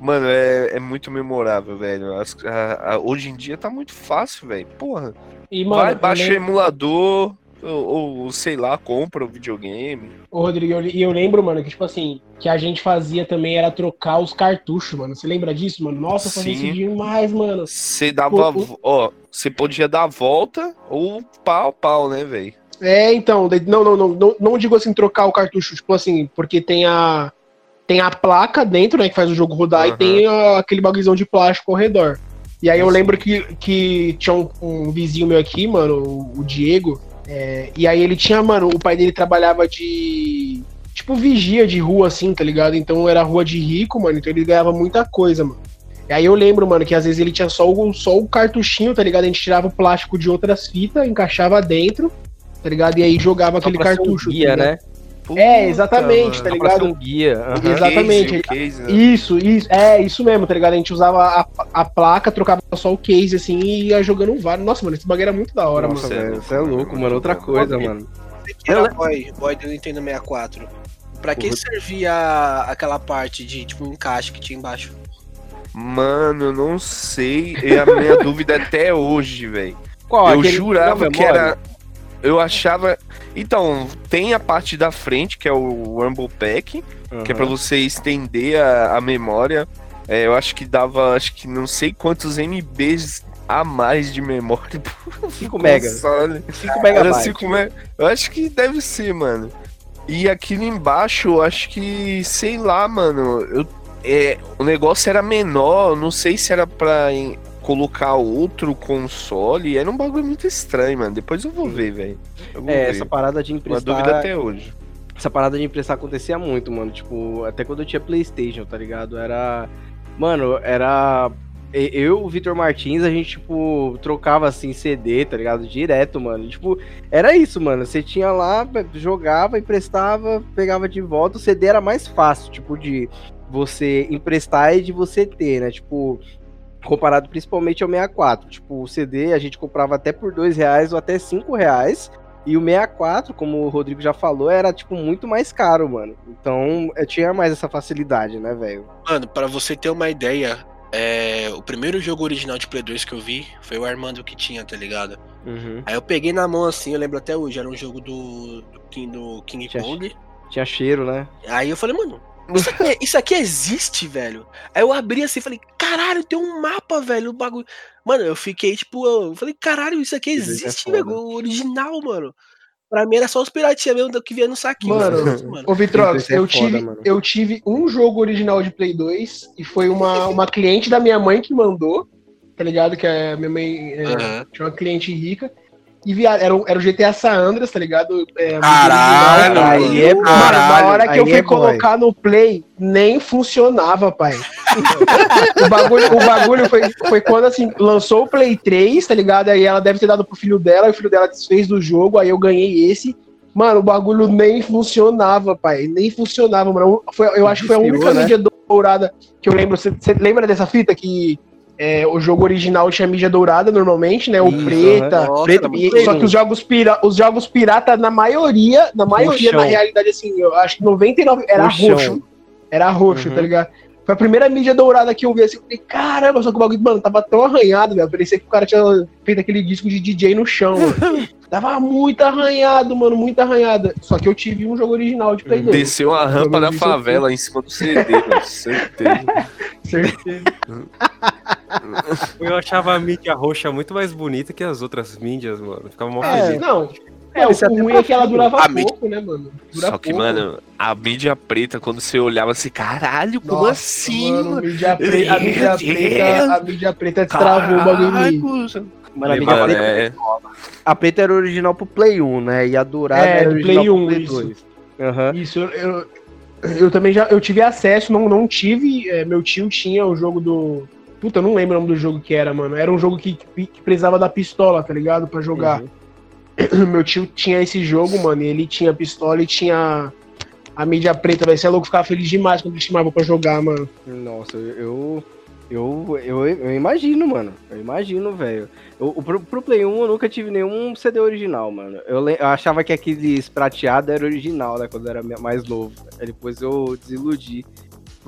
Mano, é, é muito memorável, velho. As, a, a, hoje em dia tá muito fácil, velho. Porra. E, mano, vai, baixa o emulador, ou, ou, sei lá, compra o videogame. Ô, Rodrigo, e eu, eu lembro, mano, que tipo assim, que a gente fazia também era trocar os cartuchos, mano. Você lembra disso, mano? Nossa, fazia isso demais, mano. Você dava, ó, você podia dar a volta ou pau, pau, né, velho? É, então, não, não, não, não, não digo assim trocar o cartucho, tipo assim, porque tem a tem a placa dentro, né, que faz o jogo rodar uhum. e tem a, aquele bagulhão de plástico ao redor. E aí eu lembro que, que tinha um, um vizinho meu aqui, mano, o, o Diego, é, e aí ele tinha, mano, o pai dele trabalhava de tipo vigia de rua assim, tá ligado? Então era rua de rico, mano, então ele ganhava muita coisa, mano. E aí eu lembro, mano, que às vezes ele tinha só o, só o cartuchinho, tá ligado? A gente tirava o plástico de outras fitas, encaixava dentro tá ligado? E aí jogava aquele cartucho. Um guia, tá né? Puta, é, exatamente, tá ligado? Um guia. Uhum. Exatamente. Case, case, né? Isso, isso. É, isso mesmo, tá ligado? A gente usava a, a placa, trocava só o case, assim, e ia jogando vários. Nossa, mano, esse bagulho era muito da hora, Nossa, mano. Você é louco, mano. Outra coisa, mano. Que era boy, boy do Nintendo 64. Pra que servia aquela parte de, tipo, um encaixe que tinha embaixo? Mano, eu não sei. E a minha dúvida é até hoje, velho. Eu Aquele... jurava que era eu achava. Então, tem a parte da frente, que é o Rumble Pack, uhum. que é pra você estender a, a memória. É, eu acho que dava, acho que não sei quantos MBs a mais de memória. 5 mega. 5 megabytes. 5 me... Eu acho que deve ser, mano. E aquilo embaixo, eu acho que, sei lá, mano, eu, é, o negócio era menor, não sei se era pra colocar outro console, era um bagulho muito estranho, mano. Depois eu vou ver, velho. É, ver. essa parada de emprestar. Uma dúvida até hoje. Essa parada de emprestar acontecia muito, mano. Tipo, até quando eu tinha PlayStation, tá ligado? Era. Mano, era eu, o Vitor Martins, a gente, tipo, trocava assim CD, tá ligado? Direto, mano. Tipo, era isso, mano. Você tinha lá, jogava, emprestava, pegava de volta. O CD era mais fácil, tipo, de você emprestar e de você ter, né? Tipo, comparado principalmente ao 64. Tipo, o CD a gente comprava até por dois reais ou até cinco reais. E o 64, como o Rodrigo já falou, era, tipo, muito mais caro, mano. Então, eu tinha mais essa facilidade, né, velho? Mano, para você ter uma ideia, é, o primeiro jogo original de Play 2 que eu vi foi o Armando que tinha, tá ligado? Uhum. Aí eu peguei na mão assim, eu lembro até hoje, era um jogo do, do, King, do King tinha, Kong. Tinha cheiro, né? Aí eu falei, mano, isso aqui, isso aqui, existe, velho. Aí eu abri assim e falei, caralho, tem um mapa, velho, o bagulho. Mano, eu fiquei tipo, eu falei, caralho, isso aqui é existe, é velho, o original, mano. Pra mim era só os piratinhas mesmo que vinha no saquinho. Mano, mano. ô Vitrox, é eu, tive, foda, eu tive um jogo original de Play 2 e foi uma, uma cliente da minha mãe que mandou, tá ligado? Que a minha mãe é, uhum. tinha uma cliente rica. E via, era, era o GTA San Andreas, tá ligado? É, caralho, aí é caralho, Na hora que eu fui é colocar no play, nem funcionava, pai. o bagulho, o bagulho foi, foi quando, assim, lançou o Play 3, tá ligado? Aí ela deve ter dado pro filho dela, e o filho dela desfez do jogo, aí eu ganhei esse. Mano, o bagulho nem funcionava, pai. Nem funcionava, mano. Foi, eu acho que foi a única né? mídia dourada que eu lembro. Você lembra dessa fita que é, o jogo original tinha mídia dourada normalmente, né? O preta. Nossa, preta e, só que os jogos, pira, os jogos pirata, na maioria, na maioria, Roxão. na realidade, assim, eu acho que 99 era Roxão. roxo. Era roxo, uhum. tá ligado? Foi a primeira mídia dourada que eu vi assim. Eu falei, caramba, só que o bagulho, mano, tava tão arranhado, velho. Parecia que o cara tinha feito aquele disco de DJ no chão, mano. Tava muito arranhado, mano, muito arranhado. Só que eu tive um jogo original de Play 2. Desceu a rampa da favela em cima do CD, velho. Certeza. Certeza. Eu achava a mídia roxa muito mais bonita que as outras mídias, mano. Ficava mó é, feliz. Não, é, o ruim é que ela durava a pouco, mídia... né, mano? Dura Só que, pouco. mano, a mídia preta, quando você olhava assim, caralho, como Nossa, assim? Mano, mídia preta, a, mídia preta, a mídia preta destravou o bagulho. Mano, a mídia mano, preta, é... a preta era original pro Play 1, né? E a dourada é, era original Play 1, pro Play 2. Uhum. Isso, eu, eu também já eu tive acesso, não, não tive. É, meu tio tinha o jogo do. Puta, eu não lembro o nome do jogo que era, mano. Era um jogo que, que precisava da pistola, tá ligado? Pra jogar. Uhum. Meu tio tinha esse jogo, mano, e ele tinha pistola e tinha a mídia preta, vai ser louco ficar feliz demais quando ele chamava pra jogar, mano. Nossa, eu. Eu, eu, eu imagino, mano. Eu imagino, velho. Pro, pro Play 1 eu nunca tive nenhum CD original, mano. Eu, eu achava que aqueles prateados era original, né? Quando eu era mais novo. Aí depois eu desiludi.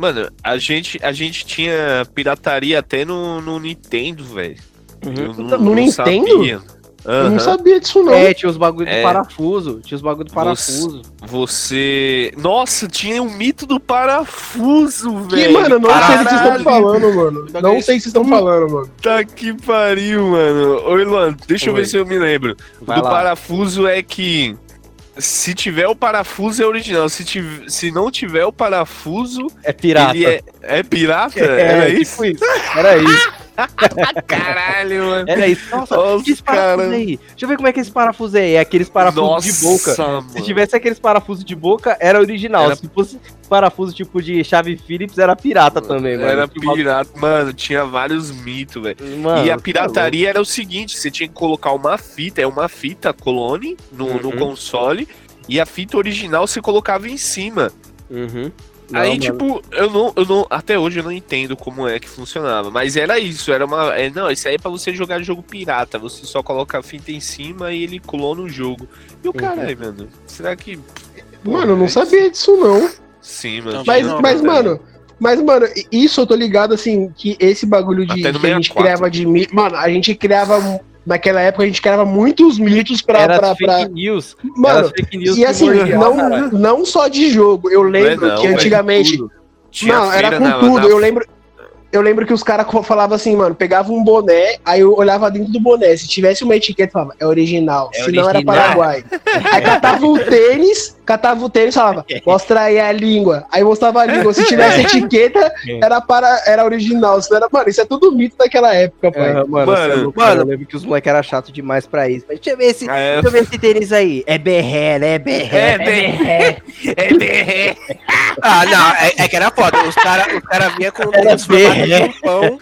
Mano, a gente, a gente tinha pirataria até no, no Nintendo, velho. Uhum. No, no Nintendo? Sabia. Uhum. Eu não sabia disso, não. É, tinha os bagulho do é. parafuso. Tinha os bagulho do parafuso. Você. Nossa, tinha o um mito do parafuso, velho. Que, mano, não Caralho. sei o que vocês estão falando, mano. Não sei o que vocês estão falando, mano. Tá que pariu, mano. Oi, Luan, deixa Oi. eu ver se eu me lembro. Vai do lá. parafuso é que. Se tiver o parafuso é original. Se, tiver, se não tiver o parafuso. É pirata. É, é, pirata? É, Era tipo isso? isso? Era isso. Caralho, mano. Era isso. Nossa, Nossa que parafuso aí? Deixa eu ver como é que esse parafuso aí. É aqueles parafusos Nossa, de boca. Mano. Se tivesse aqueles parafusos de boca, era original. Era... Se fosse parafuso tipo de chave Phillips, era pirata também, mano. Era pirata, mano. Tinha vários mitos, velho. E a tá pirataria era o seguinte: você tinha que colocar uma fita, é uma fita clone no, uhum. no console. E a fita original você colocava em cima. Uhum. Não, aí, mano. tipo, eu não, eu não. Até hoje eu não entendo como é que funcionava. Mas era isso, era uma. É, não, isso aí é pra você jogar jogo pirata. Você só coloca a fita em cima e ele clona o jogo. E o uhum. caralho, mano, será que. Mano, eu não sabia disso, não. Sim, mano. Mas, não, mas mano, mas, mano, isso eu tô ligado, assim, que esse bagulho de que a gente criava de. Mano, a gente criava naquela época a gente criava muitos mitos pra. Era pra, fake pra... news. Mano, fake news e assim, não, não só de jogo. Eu lembro não, que antigamente. Não, era com tudo. Eu lembro. Eu lembro que os caras falavam assim, mano, pegava um boné, aí eu olhava dentro do boné. Se tivesse uma etiqueta, falava, é original. É se não era Paraguai. aí catava o tênis, catava o tênis e falava, mostra aí a língua. Aí mostrava a língua. Se tivesse etiqueta, era para era original. Se era, mano, isso é tudo mito daquela época, pai. É, mano, mano, mano, eu lembro que os moleques eram chatos demais pra isso. Mas deixa eu ver esse, é. deixa eu ver esse tênis aí. É berré, né? É berré. É berré. É berré. ah, não, é, é, que era foda. Os caras os cara vinham com o pão.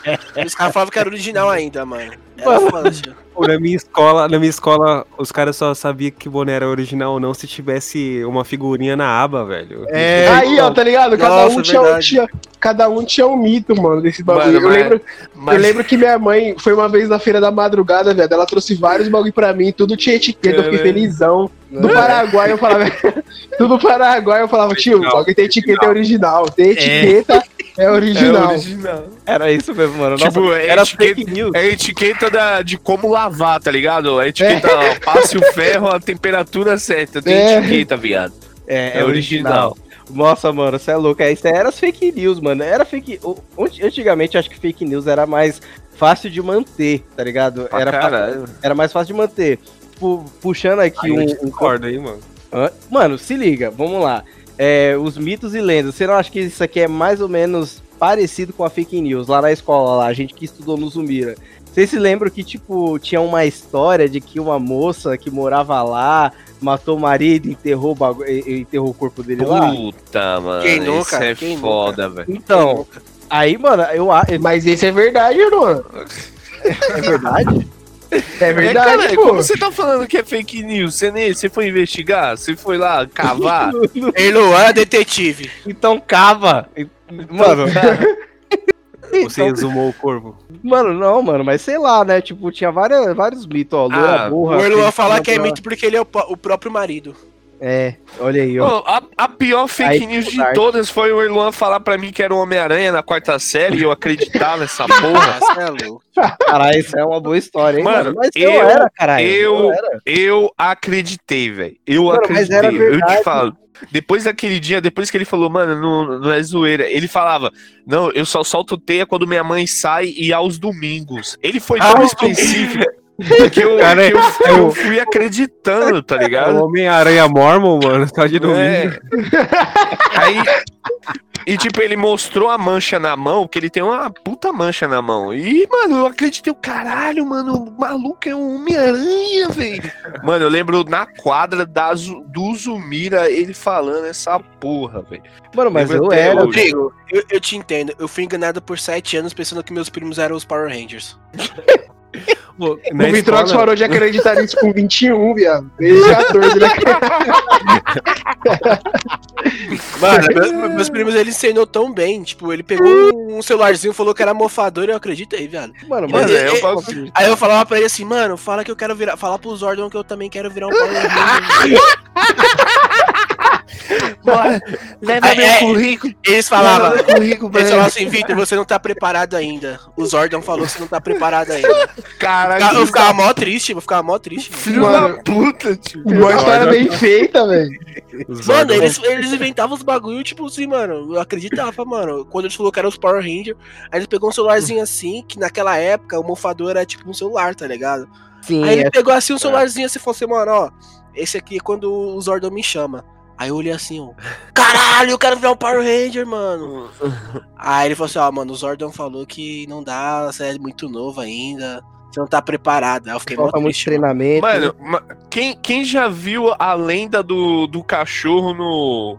Os caras falavam que era original ainda, mano. Era foda, Pô, na minha escola, na minha escola, os caras só sabiam que o boné era original ou não se tivesse uma figurinha na aba, velho. É, aí, ó, tá ligado? Cada Nossa, um tinha, tinha, cada um tinha um mito, mano, desse bagulho. Mano, eu, mas, lembro, mas... eu lembro que minha mãe foi uma vez na feira da madrugada, velho. Ela trouxe vários bagulho pra mim, tudo tinha etiqueta, eu fiquei felizão. Do Paraguai eu falava. tudo Paraguai eu falava, tio, alguém tem etiqueta é original. Tem etiqueta. É. É original. É original. Era isso mesmo, mano. Nossa, tipo, é era etiqueta, fake news. É etiqueta da, de como lavar, tá ligado? É etiqueta, é. passe o ferro a temperatura certa. Tem é. etiqueta, viado. É, é, é original. original. Nossa, mano, você é louco. Isso era as fake news, mano. Era fake. Antigamente, acho que fake news era mais fácil de manter, tá ligado? Ah, era, era mais fácil de manter. Tipo, puxando aqui Ai, um. Concordo aí, mano. Mano, se liga, vamos lá é, os mitos e lendas. Você não acha que isso aqui é mais ou menos parecido com a fake news? Lá na escola, lá, a gente que estudou no Zumira. Vocês se lembram que, tipo, tinha uma história de que uma moça que morava lá matou o marido e enterrou o, bagu... enterrou o corpo dele Puta, lá? Puta, mano. Quem nunca? Isso é Quem foda, velho. Então, aí, mano, eu acho. Mas isso é verdade, mano. É verdade? É verdade, é, cara, Como você tá falando que é fake news? Você, nem, você foi investigar? Você foi lá cavar? Ei, Luan é detetive. Então cava. Mano. Você então, exumou o corvo. Mano, não, mano, mas sei lá, né? Tipo, tinha várias, vários mitos, ó. ah, burra, o Luan falar que é mito porque ele é o, o próprio marido. É, olha aí, ó. Oh, a, a, pior fake aí, news de todas foi o Erluan falar pra mim que era o Homem-Aranha na quarta série e eu acreditava nessa porra. é Caralho, isso é uma boa história, hein, mano? Mas eu, eu era, caralho. Eu, eu, eu acreditei, velho. Eu mano, acreditei. eu te falo. Depois daquele dia, depois que ele falou, mano, não, não é zoeira, ele falava, não, eu só solto teia quando minha mãe sai e aos domingos. Ele foi tão ah, específico. Que eu, Cara, que eu, eu, fui acreditando, tá ligado? O Homem-Aranha Mormon, mano, tá de é. domingo. É. Aí, e tipo, ele mostrou a mancha na mão, que ele tem uma puta mancha na mão. E, mano, eu acreditei, caralho, mano, o maluco é um Homem-Aranha, velho. Mano, eu lembro na quadra da, do Zumira ele falando essa porra, velho. Mano, mas eu, eu era. Rodrigo, eu, eu te entendo. Eu fui enganado por sete anos pensando que meus primos eram os Power Rangers. Pô, o Vitrox escola... parou de acreditar nisso com 21, viado. Desde 14, né? Mano, meus, meus, primos ele ensinou tão bem. Tipo, ele pegou um celularzinho, falou que era mofador e eu acreditei, viado. Mano, mano, eu, eu, aí eu falava pra ele assim, mano, fala que eu quero virar. Fala pro Zordon que eu também quero virar um Power Bora, leva meu é, currículo. Eles falavam, currículo eles falavam assim, Victor, você não tá preparado ainda. O Zordon falou que você não tá preparado ainda. Caralho. Eu ficava mó triste, eu ficava mó triste. Filho mano. da puta, tio. Uma história bem feita, velho. Mano, eles, eles inventavam os bagulho, tipo assim, mano, eu acreditava, mano. Quando eles falaram que era os Power Rangers, aí ele pegou um celularzinho assim, que naquela época o mofador era tipo um celular, tá ligado? Sim. Aí ele é... pegou assim um celularzinho assim e falou assim, mano, ó, esse aqui é quando o Zordon me chama. Aí eu olhei assim, ó. Caralho, eu quero virar um Power Ranger, mano. Aí ele falou assim, ó, mano, o Zordon falou que não dá, você é muito novo ainda. Você não tá preparado. Aí eu fiquei Falta muito treinamento. Mano, quem, quem já viu a lenda do, do cachorro no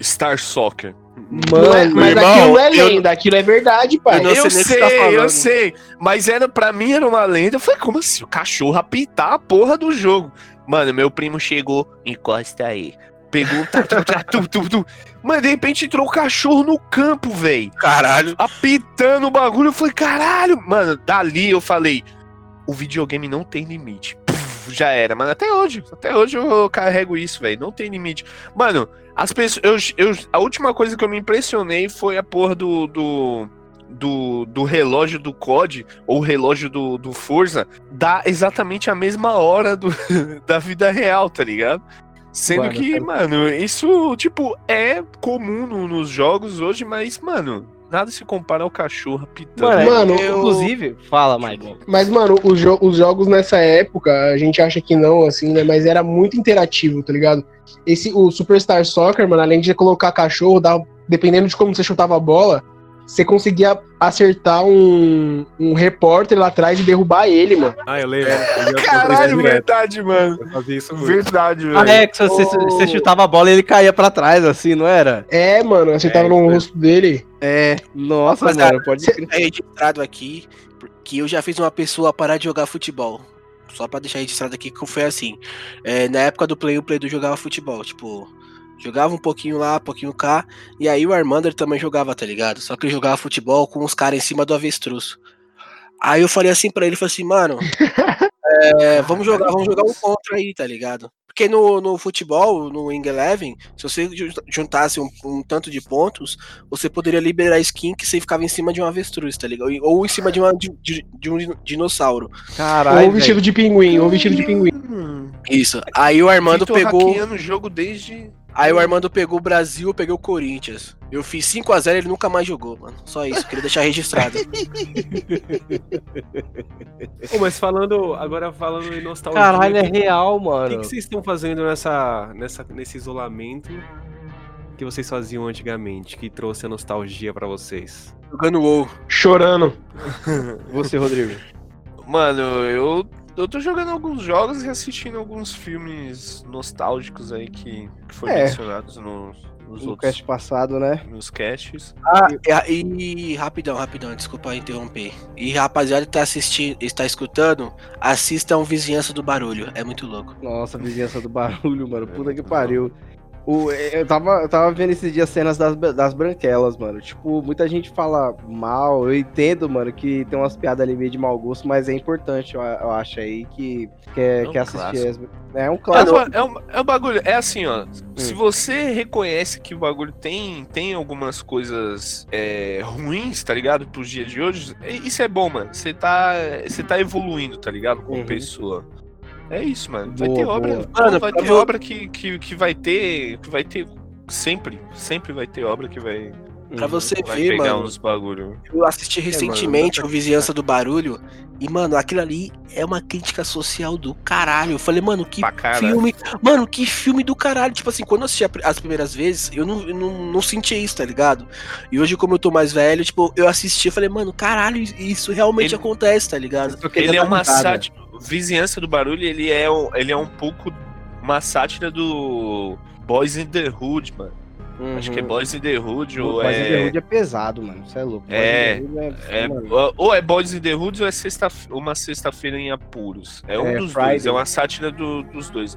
Star Soccer? Mano, mas irmão, aquilo é lenda, eu, aquilo é verdade, pai. Eu, eu sei, tá eu sei. Mas era, pra mim era uma lenda. Eu falei, como assim? O cachorro apitar a porra do jogo. Mano, meu primo chegou, encosta aí. Pegou, tá, tá, tá, tu, tu, tu. Mas de repente entrou o cachorro no campo, velho. Caralho. Apitando o bagulho. Eu falei, caralho. Mano, dali eu falei, o videogame não tem limite. Puf, já era, mano. Até hoje. Até hoje eu carrego isso, velho. Não tem limite. Mano, as pessoas. Eu, eu, a última coisa que eu me impressionei foi a porra do. do do, do relógio do COD ou relógio do, do Forza dá exatamente a mesma hora do, da vida real, tá ligado? Sendo que, mano, isso, tipo, é comum nos jogos hoje, mas, mano, nada se compara ao cachorro pitando. Mano, mano eu... inclusive, fala, Michael. Mas, mano, os, jo os jogos nessa época, a gente acha que não, assim, né? Mas era muito interativo, tá ligado? Esse, o Superstar Soccer, mano, além de colocar cachorro, dá, dependendo de como você chutava a bola, você conseguia acertar um, um repórter lá atrás e derrubar ele, mano. Ah, eu lembro. Eu Caralho, verdade, mano. Eu fazia isso muito. Verdade, velho. Ah, que você, oh. você chutava a bola e ele caía pra trás, assim, não era? É, mano, acertava é, no rosto dele. É, nossa, Mas, mano, pode ser. É registrado aqui que eu já fiz uma pessoa parar de jogar futebol. Só pra deixar registrado aqui que foi assim. É, na época do Play, o Play do jogava futebol, tipo Jogava um pouquinho lá, um pouquinho cá. E aí o Armando também jogava, tá ligado? Só que ele jogava futebol com os caras em cima do avestruz. Aí eu falei assim pra ele, falei assim, mano, é, vamos jogar, vamos jogar um contra aí, tá ligado? Porque no, no futebol, no Wing Eleven, se você juntasse um, um, tanto de pontos, você poderia liberar skin que você ficava em cima de um avestruz, tá ligado? Ou em cima de, uma, de, de um dinossauro. Caralho. Ou vestido de pinguim, ou vestido de pinguim. Isso. Aí o Armando pegou. no jogo desde Aí o Armando pegou o Brasil, eu peguei o Corinthians. Eu fiz 5x0 ele nunca mais jogou, mano. Só isso, queria deixar registrado. Pô, mas falando, agora falando em nostalgia. Caralho, é real, mano. O que, que vocês estão fazendo nessa, nessa, nesse isolamento que vocês faziam antigamente, que trouxe a nostalgia para vocês? Jogando WoW. Chorando. Você, Rodrigo. Mano, eu eu tô jogando alguns jogos e assistindo alguns filmes nostálgicos aí que, que foram é. mencionados no, nos no outros, cast passado, né? Nos casts. Ah, e, e, rapidão, rapidão, desculpa interromper. E rapaziada que tá assistindo, está escutando, assistam Vizinhança do Barulho. É muito louco. Nossa, Vizinhança do Barulho, mano. Puta que pariu. O, eu, tava, eu tava vendo esses dias cenas das, das branquelas, mano. Tipo, muita gente fala mal. Eu entendo, mano, que tem umas piadas ali meio de mau gosto, mas é importante, eu, eu acho aí, que, que, é, é um que assistir. As, é um clássico. É, é, um, é um bagulho. É assim, ó. Hum. Se você reconhece que o bagulho tem, tem algumas coisas é, ruins, tá ligado? Pros dias de hoje, isso é bom, mano. Você tá, você tá evoluindo, tá ligado? Como uhum. pessoa. É isso, mano. Vai boa, ter obra. Mano, vai ter obra que, que, que vai ter. Que vai ter. Sempre. Sempre vai ter obra que vai. Pra você ver, mano. Uns bagulho. Eu assisti recentemente é, mano, o Vizinhança do Barulho. E, mano, aquilo ali é uma crítica social do caralho. Eu falei, mano, que filme. Mano, que filme do caralho. Tipo assim, quando eu assisti as primeiras vezes, eu não, eu não, não sentia isso, tá ligado? E hoje, como eu tô mais velho, tipo, eu assisti e falei, mano, caralho, isso realmente ele, acontece, tá ligado? Ele é uma sátira. Vizinhança do Barulho, ele é, um, ele é um pouco uma sátira do Boys in the Hood, mano. Uhum. Acho que é uhum. Boys in the Hood ou Boys é... in the Hood é pesado, mano. Você é louco. É, é, é ou é Boys in the Hood ou é sexta, uma sexta-feira em apuros. É um é, dos Friday. dois, é uma sátira do, dos dois.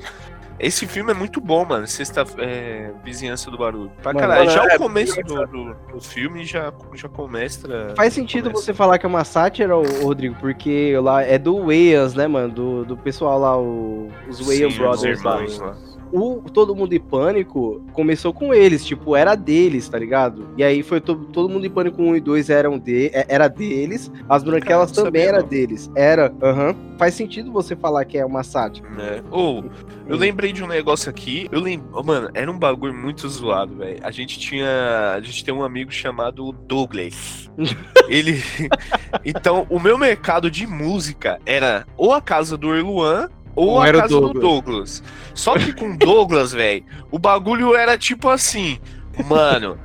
Esse filme é muito bom, mano. Sexta é, Vizinhança do Barulho. Pra mano, caralho. Já é, o começo do, do, do, filme já, já começa. Faz sentido começa. você falar que é uma sátira, Rodrigo, porque lá é do Wales, né, mano? Do, do pessoal lá, o, os Wales Brothers lá. lá o Todo Mundo em Pânico começou com eles, tipo, era deles, tá ligado? E aí foi to, Todo Mundo em Pânico 1 e 2 eram de, é, era deles, as branquelas Cara, também era deles. Era, aham. Uhum. Faz sentido você falar que é uma sátira. É. Ou, oh, eu lembrei de um negócio aqui, eu lembro, mano, era um bagulho muito zoado, velho. A gente tinha, a gente tem um amigo chamado Douglas. Ele Então, o meu mercado de música era ou a casa do Erluan ou a casa Douglas. do Douglas. Só que com Douglas, velho, o bagulho era tipo assim, mano.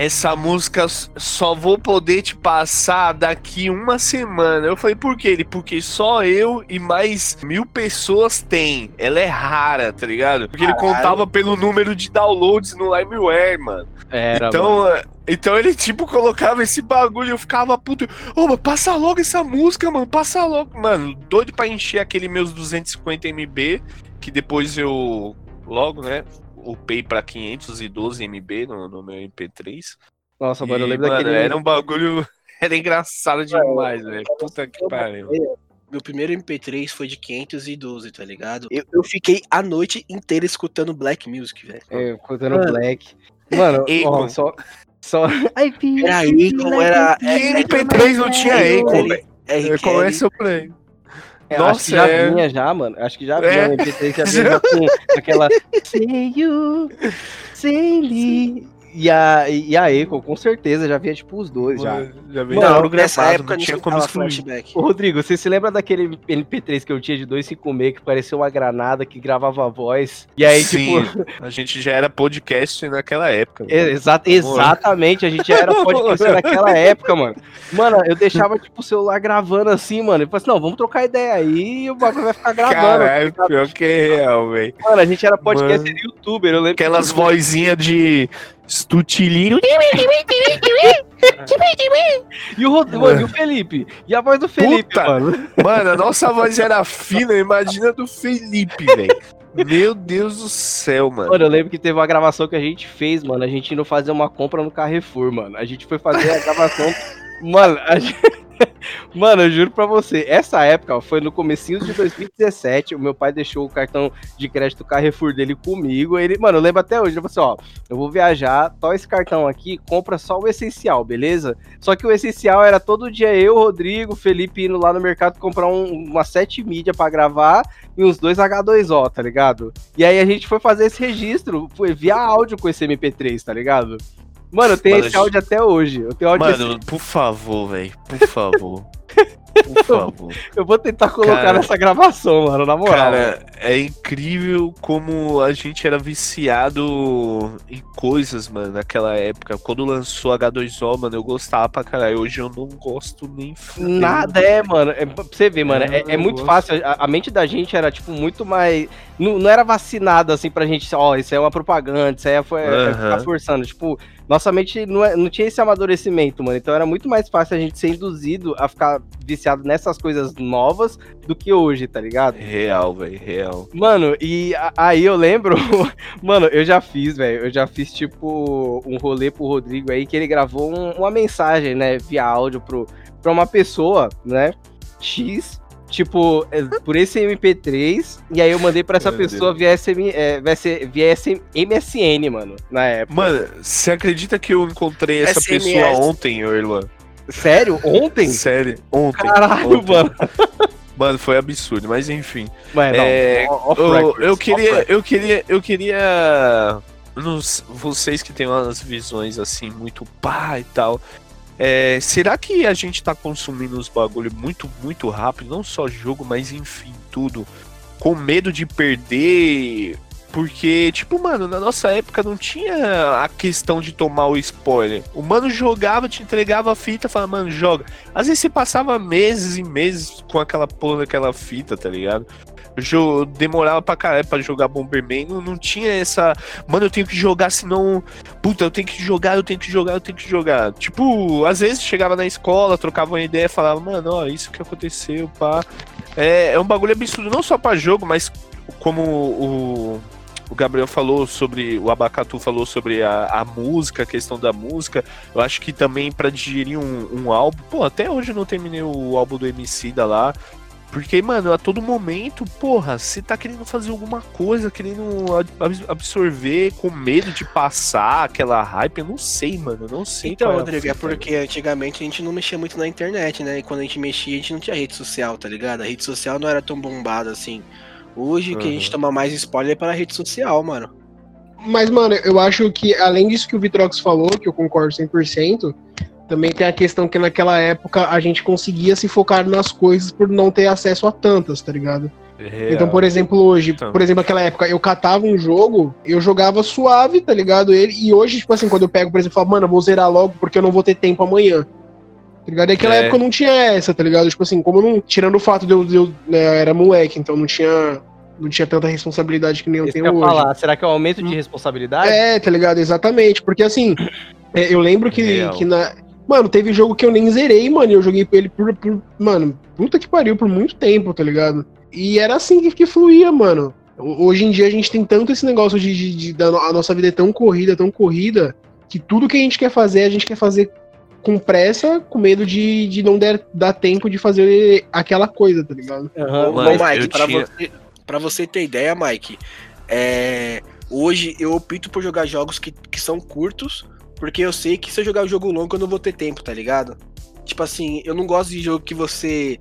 Essa música só vou poder te passar daqui uma semana. Eu falei, por quê? Ele, porque só eu e mais mil pessoas tem. Ela é rara, tá ligado? Porque Caralho. ele contava pelo número de downloads no LimeWare, mano. Era, então, mano. Então ele, tipo, colocava esse bagulho e eu ficava puto. Ô, oh, passa logo essa música, mano. Passa logo. Mano, doido pra encher aquele meus 250 MB. Que depois eu, logo, né, upei pra 512 MB no, no meu MP3. Nossa, mano, eu lembro mano, daquele. Era um bagulho. Era engraçado demais, velho. Puta que pariu. Meu primeiro MP3 foi de 512, tá ligado? Eu, eu fiquei a noite inteira escutando Black Music, velho. É, escutando Black. Mano, ó, só, só. Ai, era Akon, era. É, MP3 não tinha Akon, velho. Começa o play. É, Nossa, acho que já é... vinha já, mano. Acho que já vinha é. MP3 já vinha com aquela say me. E a, e a Eco, com certeza, já via tipo os dois já. Já veio não, nessa época não tinha como flashback. Ô, Rodrigo, você se lembra daquele MP3 que eu tinha de 256 que parecia uma granada que gravava a voz? E aí, Sim, tipo. A gente já era podcast naquela época. Exa exatamente, a gente já era podcast naquela época, mano. Mano, eu deixava, tipo, o celular gravando assim, mano. E falei assim, não, vamos trocar ideia aí e o bagulho vai ficar gravando. Caralho, pior que é real, velho. Mano, a gente era podcast mano, youtuber, eu lembro. Aquelas vozinhas de Stutilino. e o Rodrigo, e o Felipe. E a voz do Felipe, Puta, mano. Mano, a nossa voz era fina, imagina do Felipe, velho. Meu Deus do céu, mano. Mano, eu lembro que teve uma gravação que a gente fez, mano. A gente indo fazer uma compra no Carrefour, mano. A gente foi fazer a gravação. mano, a gente. Mano, eu juro pra você, essa época foi no comecinho de 2017. O meu pai deixou o cartão de crédito Carrefour dele comigo. Ele, mano, eu lembro até hoje. Ele falou assim: ó, eu vou viajar, tó esse cartão aqui, compra só o essencial, beleza? Só que o essencial era todo dia eu, Rodrigo, Felipe indo lá no mercado comprar um, uma sete mídia pra gravar e uns dois H2O, tá ligado? E aí a gente foi fazer esse registro, foi via áudio com esse MP3, tá ligado? Mano, eu tenho Mano, esse áudio até hoje. Eu tenho áudio Mano, por favor, velho. Por favor. Por favor. Eu vou tentar colocar cara, nessa gravação, mano, na moral. Cara, é incrível como a gente era viciado em coisas, mano, naquela época. Quando lançou H2O, mano, eu gostava pra caralho. Hoje eu não gosto nem Nada, é, mano. É, pra você ver, mano, é, é muito gosto. fácil. A, a, mente da gente era, tipo, muito mais. Não, não era vacinada, assim, pra gente, ó, oh, isso é uma propaganda, isso aí é, foi, é, ficar forçando. Tipo, nossa mente não, é, não tinha esse amadurecimento, mano. Então era muito mais fácil a gente ser induzido a ficar viciado nessas coisas novas do que hoje, tá ligado? Real, velho, real. Mano, e aí eu lembro, mano, eu já fiz, velho, eu já fiz tipo um rolê pro Rodrigo aí que ele gravou um, uma mensagem, né, via áudio pro, pra uma pessoa, né, X, tipo, é, por esse MP3, e aí eu mandei pra essa Meu pessoa via, SM, é, via MSN, mano, na época. Mano, você acredita que eu encontrei essa SMS. pessoa ontem, Irlan? Sério? Ontem? Sério, ontem. Caralho, ontem. mano. Mano, foi absurdo, mas enfim. Mas, não, é, eu, eu, queria, eu queria, eu queria, nos, vocês que têm umas visões assim muito pá e tal, é, será que a gente tá consumindo os bagulho muito, muito rápido? Não só jogo, mas enfim, tudo. Com medo de perder. Porque, tipo, mano, na nossa época não tinha a questão de tomar o spoiler. O mano jogava, te entregava a fita, falava, mano, joga. Às vezes você passava meses e meses com aquela porra daquela fita, tá ligado? Demorava pra caralho pra jogar Bomberman, não, não tinha essa. Mano, eu tenho que jogar, senão. Puta, eu tenho que jogar, eu tenho que jogar, eu tenho que jogar. Tipo, às vezes chegava na escola, trocava uma ideia, falava, mano, ó, isso que aconteceu, pá. É, é um bagulho absurdo, não só pra jogo, mas como o. O Gabriel falou sobre, o Abacatu falou sobre a, a música, a questão da música. Eu acho que também para digerir um, um álbum, pô, até hoje eu não terminei o álbum do MC da lá. Porque, mano, a todo momento, porra, você tá querendo fazer alguma coisa, querendo absorver com medo de passar aquela hype, eu não sei, mano, eu não sei. Então, é Rodrigo, é porque antigamente a gente não mexia muito na internet, né? E quando a gente mexia, a gente não tinha rede social, tá ligado? A rede social não era tão bombada assim. Hoje uhum. que a gente toma mais spoiler é para a rede social, mano. Mas, mano, eu acho que, além disso que o Vitrox falou, que eu concordo 100%, também tem a questão que naquela época a gente conseguia se focar nas coisas por não ter acesso a tantas, tá ligado? Real. Então, por exemplo, hoje, então. por exemplo, naquela época, eu catava um jogo, eu jogava suave, tá ligado? Ele, e hoje, tipo assim, quando eu pego, por exemplo, eu falo, mano, eu vou zerar logo porque eu não vou ter tempo amanhã. Tá ligado? E naquela é. época não tinha essa, tá ligado? Tipo assim, como não. Tirando o fato de eu, de eu né, era moleque, então não tinha. Não tinha tanta responsabilidade que nem eu tenho hoje. Falar. Será que é um aumento de responsabilidade? É, tá ligado? Exatamente. Porque assim, é, eu lembro que, que na, Mano, teve jogo que eu nem zerei, mano. Eu joguei ele por, por, Mano, puta que pariu, por muito tempo, tá ligado? E era assim que, que fluía, mano. Hoje em dia a gente tem tanto esse negócio de, de, de da, a nossa vida é tão corrida, tão corrida, que tudo que a gente quer fazer, a gente quer fazer com pressa, com medo de, de não der, dar tempo de fazer aquela coisa, tá ligado? Uhum. Mas, Mike, pra, tinha... você, pra você ter ideia, Mike, é, hoje eu opto por jogar jogos que, que são curtos porque eu sei que se eu jogar o jogo longo eu não vou ter tempo, tá ligado? Tipo assim, eu não gosto de jogo que você.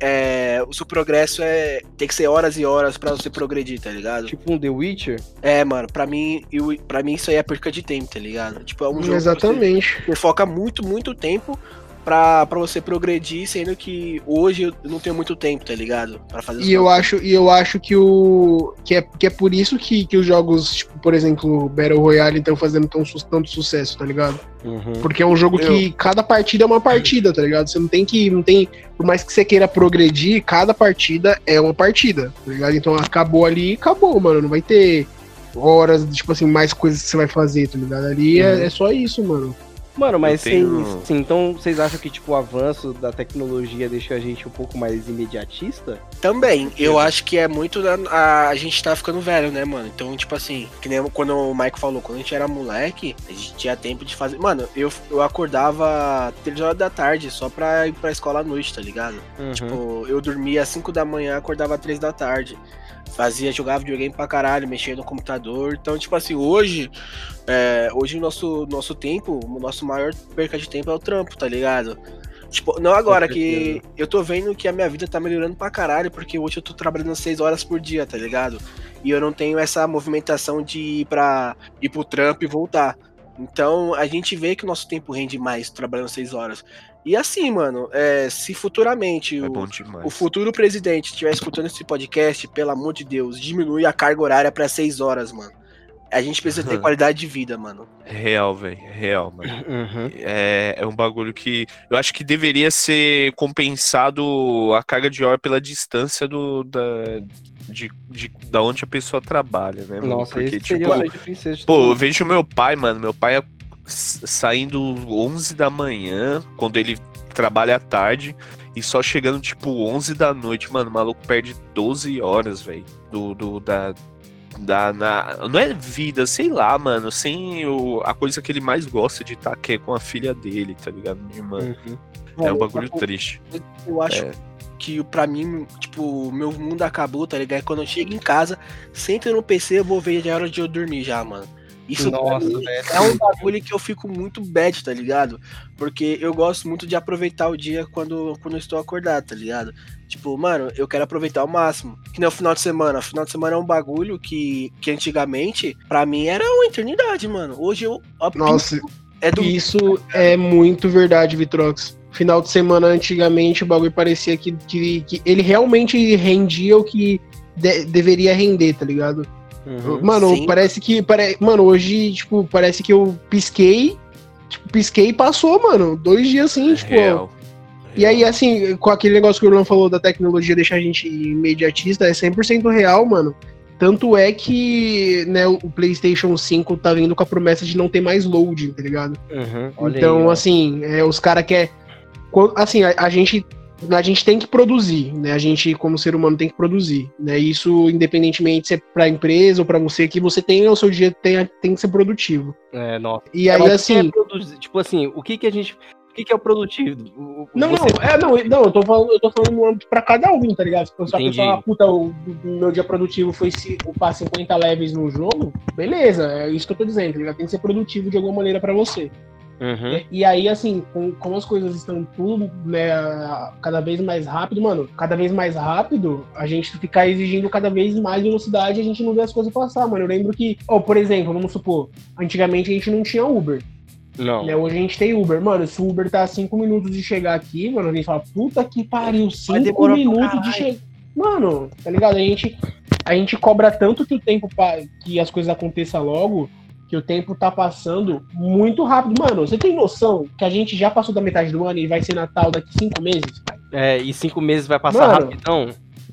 É, o seu progresso é. Tem que ser horas e horas para você progredir, tá ligado? Tipo um The Witcher? É, mano, pra mim, eu, pra mim isso aí é perca de tempo, tá ligado? Tipo, é um jogo. Exatamente. Que você, você foca muito, muito tempo pra, pra você progredir, sendo que hoje eu não tenho muito tempo, tá ligado? Pra fazer E eu acho, e eu acho que o. Que é, que é por isso que, que os jogos, tipo, por exemplo, Battle Royale estão fazendo tão, tanto sucesso, tá ligado? Uhum. Porque é um jogo eu... que cada partida é uma partida, tá ligado? Você não tem que. Não tem. Por mais que você queira progredir, cada partida é uma partida, tá ligado? Então acabou ali, acabou, mano. Não vai ter horas, tipo assim, mais coisas que você vai fazer, tá ligado? Ali é, uhum. é, é só isso, mano. Mano, mas tenho... sim, sim, então vocês acham que tipo o avanço da tecnologia deixa a gente um pouco mais imediatista? Também, eu acho que é muito da, a, a gente tá ficando velho, né, mano? Então, tipo assim, que nem quando o Mike falou, quando a gente era moleque, a gente tinha tempo de fazer. Mano, eu, eu acordava 3 horas da tarde só pra ir pra escola à noite, tá ligado? Uhum. Tipo, eu dormia às 5 da manhã, acordava às 3 da tarde fazia, jogava videogame pra caralho, mexia no computador. Então, tipo assim, hoje, é, hoje o nosso, nosso tempo, o nosso maior perca de tempo é o trampo, tá ligado? Tipo, não agora que eu tô vendo que a minha vida tá melhorando pra caralho, porque hoje eu tô trabalhando seis horas por dia, tá ligado? E eu não tenho essa movimentação de ir pra ir pro trampo e voltar. Então a gente vê que o nosso tempo rende mais trabalhando seis horas. E assim, mano, é, se futuramente é o, o, futuro presidente estiver escutando esse podcast, pelo amor de Deus, diminui a carga horária para seis horas, mano. A gente precisa ter qualidade de vida, mano. Real, velho. Real, mano. Uhum. É, é um bagulho que eu acho que deveria ser compensado a carga de hora pela distância do, da, de, de, da onde a pessoa trabalha, né? Mano? Nossa, Porque, tipo, pô, eu vejo meu pai, mano. Meu pai é saindo 11 da manhã, quando ele trabalha à tarde, e só chegando tipo 11 da noite, mano, o maluco perde 12 horas, velho, do, do, da, da na, não é vida, sei lá, mano, sem o, a coisa que ele mais gosta de estar, tá, que é com a filha dele, tá ligado, minha irmã. Uhum. É um bagulho eu, triste. Eu acho é. que pra mim, tipo, meu mundo acabou, tá ligado? Quando eu chego em casa, sento no PC, eu vou ver já a hora de eu dormir já, mano. Isso Nossa, é um bagulho que eu fico muito bad, tá ligado? Porque eu gosto muito de aproveitar o dia quando, quando eu estou acordado, tá ligado? Tipo, mano, eu quero aproveitar ao máximo. Que nem o final de semana. O final de semana é um bagulho que, que antigamente, para mim, era uma eternidade, mano. Hoje eu. Nossa, é do... isso é muito verdade, Vitrox. Final de semana, antigamente, o bagulho parecia que, que, que ele realmente rendia o que de, deveria render, tá ligado? Uhum, mano, sim. parece que. Pare... Mano, hoje, tipo, parece que eu pisquei. Tipo, pisquei e passou, mano. Dois dias assim, é tipo. Real. E aí, assim, com aquele negócio que o Orlando falou da tecnologia deixar a gente imediatista, é 100% real, mano. Tanto é que né, o PlayStation 5 tá vindo com a promessa de não ter mais loading, tá ligado? Uhum, então, aí, assim, é, os caras querem. Assim, a, a, gente a gente tem que produzir, né? A gente, como ser humano, tem que produzir, né? Isso, independentemente se é para empresa ou para você, que você tenha o seu dia tem, tem que ser produtivo. É, nossa. E aí, assim. É tipo assim, o que que a gente. O que, que é o produtivo? O, não, você... não, é, não, não, eu tô falando, eu tô falando no âmbito pra cada um, tá ligado? Se a pessoa, puta, o, meu dia produtivo foi se upar 50 levels no jogo, beleza, é isso que eu tô dizendo, tá ligado? Tem que ser produtivo de alguma maneira para você. Uhum. E, e, aí, assim, com, como as coisas estão tudo né, cada vez mais rápido, mano, cada vez mais rápido, a gente ficar exigindo cada vez mais velocidade a gente não vê as coisas passar, mano. Eu lembro que, oh, por exemplo, vamos supor, antigamente a gente não tinha Uber. Não. Né, hoje a gente tem Uber. Mano, se o Uber tá 5 minutos de chegar aqui, mano, a gente fala, puta que pariu, 5 minutos de chegar. Mano, tá ligado? A gente, a gente cobra tanto que o tempo que as coisas aconteçam logo que o tempo tá passando muito rápido. Mano, você tem noção que a gente já passou da metade do ano e vai ser Natal daqui cinco meses? É, e cinco meses vai passar mano, rapidão?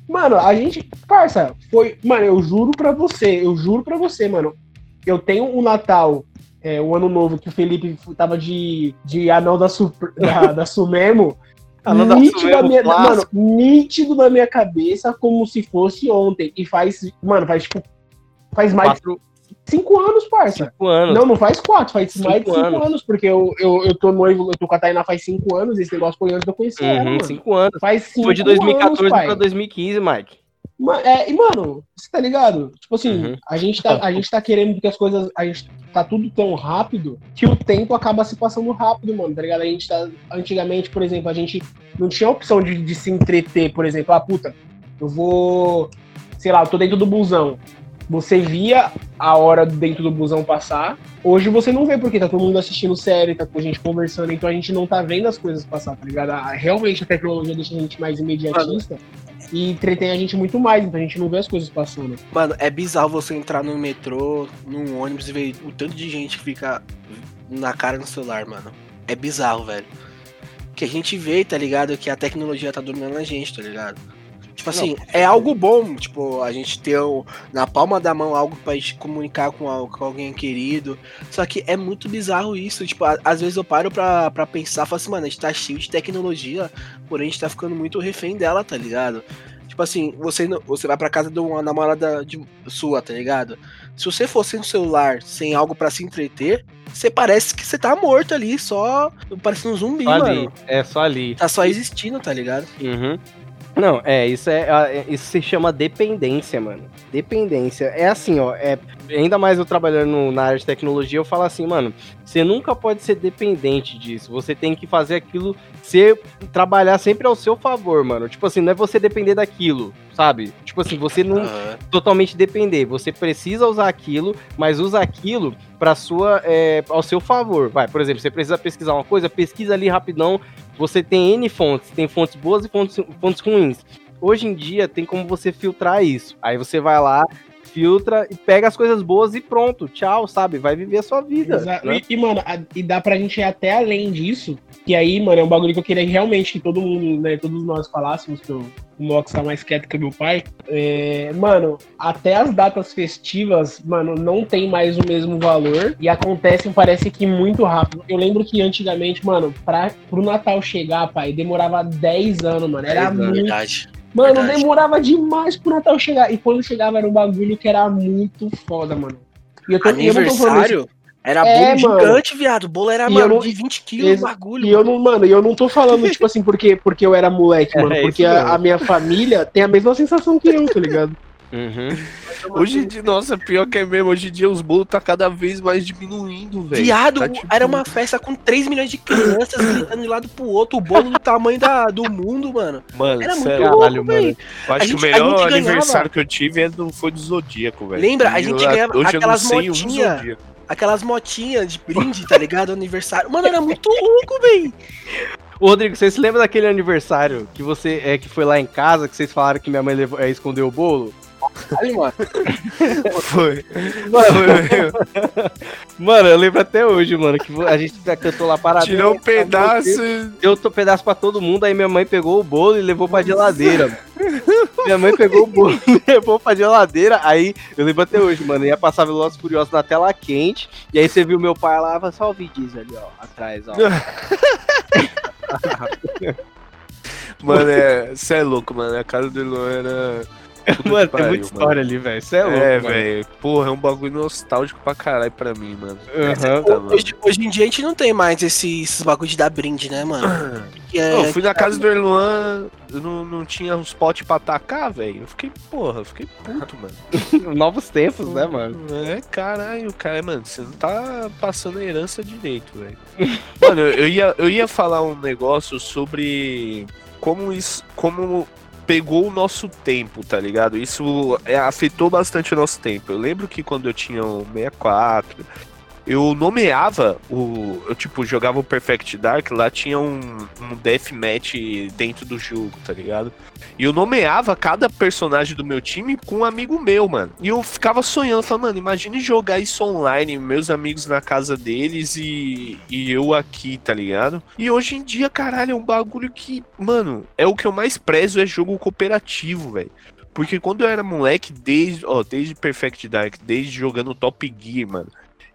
Mano, a gente. Parça, foi. Mano, eu juro pra você, eu juro pra você, mano. Eu tenho o Natal, é, o ano novo, que o Felipe tava de, de anão da, da, da Sumemo. nítido, da minha, mano, nítido na minha cabeça como se fosse ontem. E faz, mano, faz tipo. Faz mais. Quatro, Cinco anos, parça. Cinco anos. Não, não faz quatro, faz cinco mais de cinco anos. anos, porque eu, eu, eu tô noivo, eu tô com a Tainá faz cinco anos, esse negócio foi antes de eu conhecer uhum, ela, mano. Cinco anos. Faz cinco Foi de 2014 anos, pra 2015, Mike. É, e, mano, você tá ligado? Tipo assim, uhum. a, gente tá, a gente tá querendo que as coisas. A gente tá tudo tão rápido que o tempo acaba se passando rápido, mano, tá ligado? A gente tá. Antigamente, por exemplo, a gente não tinha opção de, de se entreter, por exemplo, ah, puta, eu vou. Sei lá, eu tô dentro do busão. Você via a hora dentro do busão passar. Hoje você não vê, porque tá todo mundo assistindo série, tá com a gente conversando, então a gente não tá vendo as coisas passar, tá ligado? Realmente a tecnologia deixa a gente mais imediatista. Mano e entretém a gente muito mais, então a gente não vê as coisas passando. Mano, é bizarro você entrar no metrô, num ônibus e ver o tanto de gente que fica na cara no celular, mano. É bizarro, velho. Que a gente vê, tá ligado? Que a tecnologia tá dominando a gente, tá ligado? Tipo assim, não. é algo bom, tipo, a gente ter o, na palma da mão algo pra gente comunicar com, com alguém querido. Só que é muito bizarro isso. Tipo, a, às vezes eu paro pra, pra pensar, falo assim, mano, a gente tá cheio de tecnologia, porém a gente tá ficando muito refém dela, tá ligado? Tipo assim, você, você vai pra casa de uma namorada de, sua, tá ligado? Se você fosse no celular sem algo para se entreter, você parece que você tá morto ali, só parecendo um zumbi, só mano. Ali. É só ali. Tá só existindo, tá ligado? Uhum. Não, é, isso é, é, isso se chama dependência, mano. Dependência. É assim, ó, é, ainda mais eu trabalhando na área de tecnologia, eu falo assim, mano, você nunca pode ser dependente disso. Você tem que fazer aquilo, ser, trabalhar sempre ao seu favor, mano. Tipo assim, não é você depender daquilo, sabe? Tipo assim, você não totalmente depender. Você precisa usar aquilo, mas usa aquilo para sua, é, ao seu favor. Vai, por exemplo, você precisa pesquisar uma coisa, pesquisa ali rapidão. Você tem N fontes, tem fontes boas e fontes, fontes ruins. Hoje em dia tem como você filtrar isso. Aí você vai lá, filtra e pega as coisas boas e pronto, tchau, sabe? Vai viver a sua vida. Exato. Né? E, e, mano, a, e dá pra gente ir até além disso, que aí, mano, é um bagulho que eu queria realmente que todo mundo, né, todos nós falássemos, que eu, o Mox tá mais quieto que meu pai. É, mano, até as datas festivas, mano, não tem mais o mesmo valor e acontecem, parece que muito rápido. Eu lembro que antigamente, mano, pra, pro Natal chegar, pai, demorava 10 anos, mano. Era é muito. Verdade Mano, Verdade. demorava demais pro Natal chegar. E quando chegava era um bagulho que era muito foda, mano. E eu tô, Aniversário? era é, bolo mano. gigante, viado. O bolo era, mano, não, de 20 quilos o bagulho. E eu não, mano, eu não tô falando, tipo assim, porque, porque eu era moleque, mano. É, porque a, a, minha família tem a mesma sensação que eu, tá ligado? Uhum. Hoje em dia, nossa, pior que é mesmo, hoje em dia os bolos tá cada vez mais diminuindo, velho. Viado, tá, tipo... era uma festa com 3 milhões de crianças gritando de lado pro outro, o bolo do tamanho da, do mundo, mano. Mano, era muito louco, caralho, mano. Eu acho gente, que o melhor aniversário ganhava... que eu tive é do, foi do Zodíaco, velho. Lembra? A gente ganhava hoje aquelas motinhas. Aquelas motinhas de brinde, tá ligado? Aniversário. Mano, era muito louco, velho. Ô, Rodrigo, você se lembra daquele aniversário que você é que foi lá em casa, que vocês falaram que minha mãe levou, é, escondeu o bolo? Aí, mano. Foi. Mano, mano, eu lembro até hoje, mano, que a gente cantou lá parado. Tirou um pedaço. Deu um pedaço pra todo mundo, aí minha mãe pegou o bolo e levou pra geladeira. minha mãe pegou o bolo e levou pra geladeira. Aí eu lembro até hoje, mano. Ia passar Velozes Furiosos na tela quente. E aí você viu meu pai lá, só o vídeos ali, ó, atrás, ó. mano, é. Você é louco, mano. A casa do Luan era mano, tem muita história ali, velho. Você é louco. É, velho. Porra, é um bagulho nostálgico pra caralho pra mim, mano. Uhum. Hoje, hoje, em dia a gente não tem mais esses, esses bagulhos de dar brinde, né, mano? É, eu fui na casa do Erluan, eu não, não tinha uns potes pra atacar, velho. Eu fiquei, porra, eu fiquei puto, mano. Novos tempos, né, mano? É, caralho, cara, mano, você não tá passando a herança direito, velho. mano, eu ia, eu ia falar um negócio sobre como isso, como pegou o nosso tempo, tá ligado? Isso é, afetou bastante o nosso tempo. Eu lembro que quando eu tinha um 64, eu nomeava o. Eu, tipo, jogava o Perfect Dark, lá tinha um, um deathmatch dentro do jogo, tá ligado? E eu nomeava cada personagem do meu time com um amigo meu, mano. E eu ficava sonhando, falando, mano, imagine jogar isso online, meus amigos na casa deles e, e eu aqui, tá ligado? E hoje em dia, caralho, é um bagulho que, mano, é o que eu mais prezo, é jogo cooperativo, velho. Porque quando eu era moleque, desde, ó, desde Perfect Dark, desde jogando Top Gear, mano,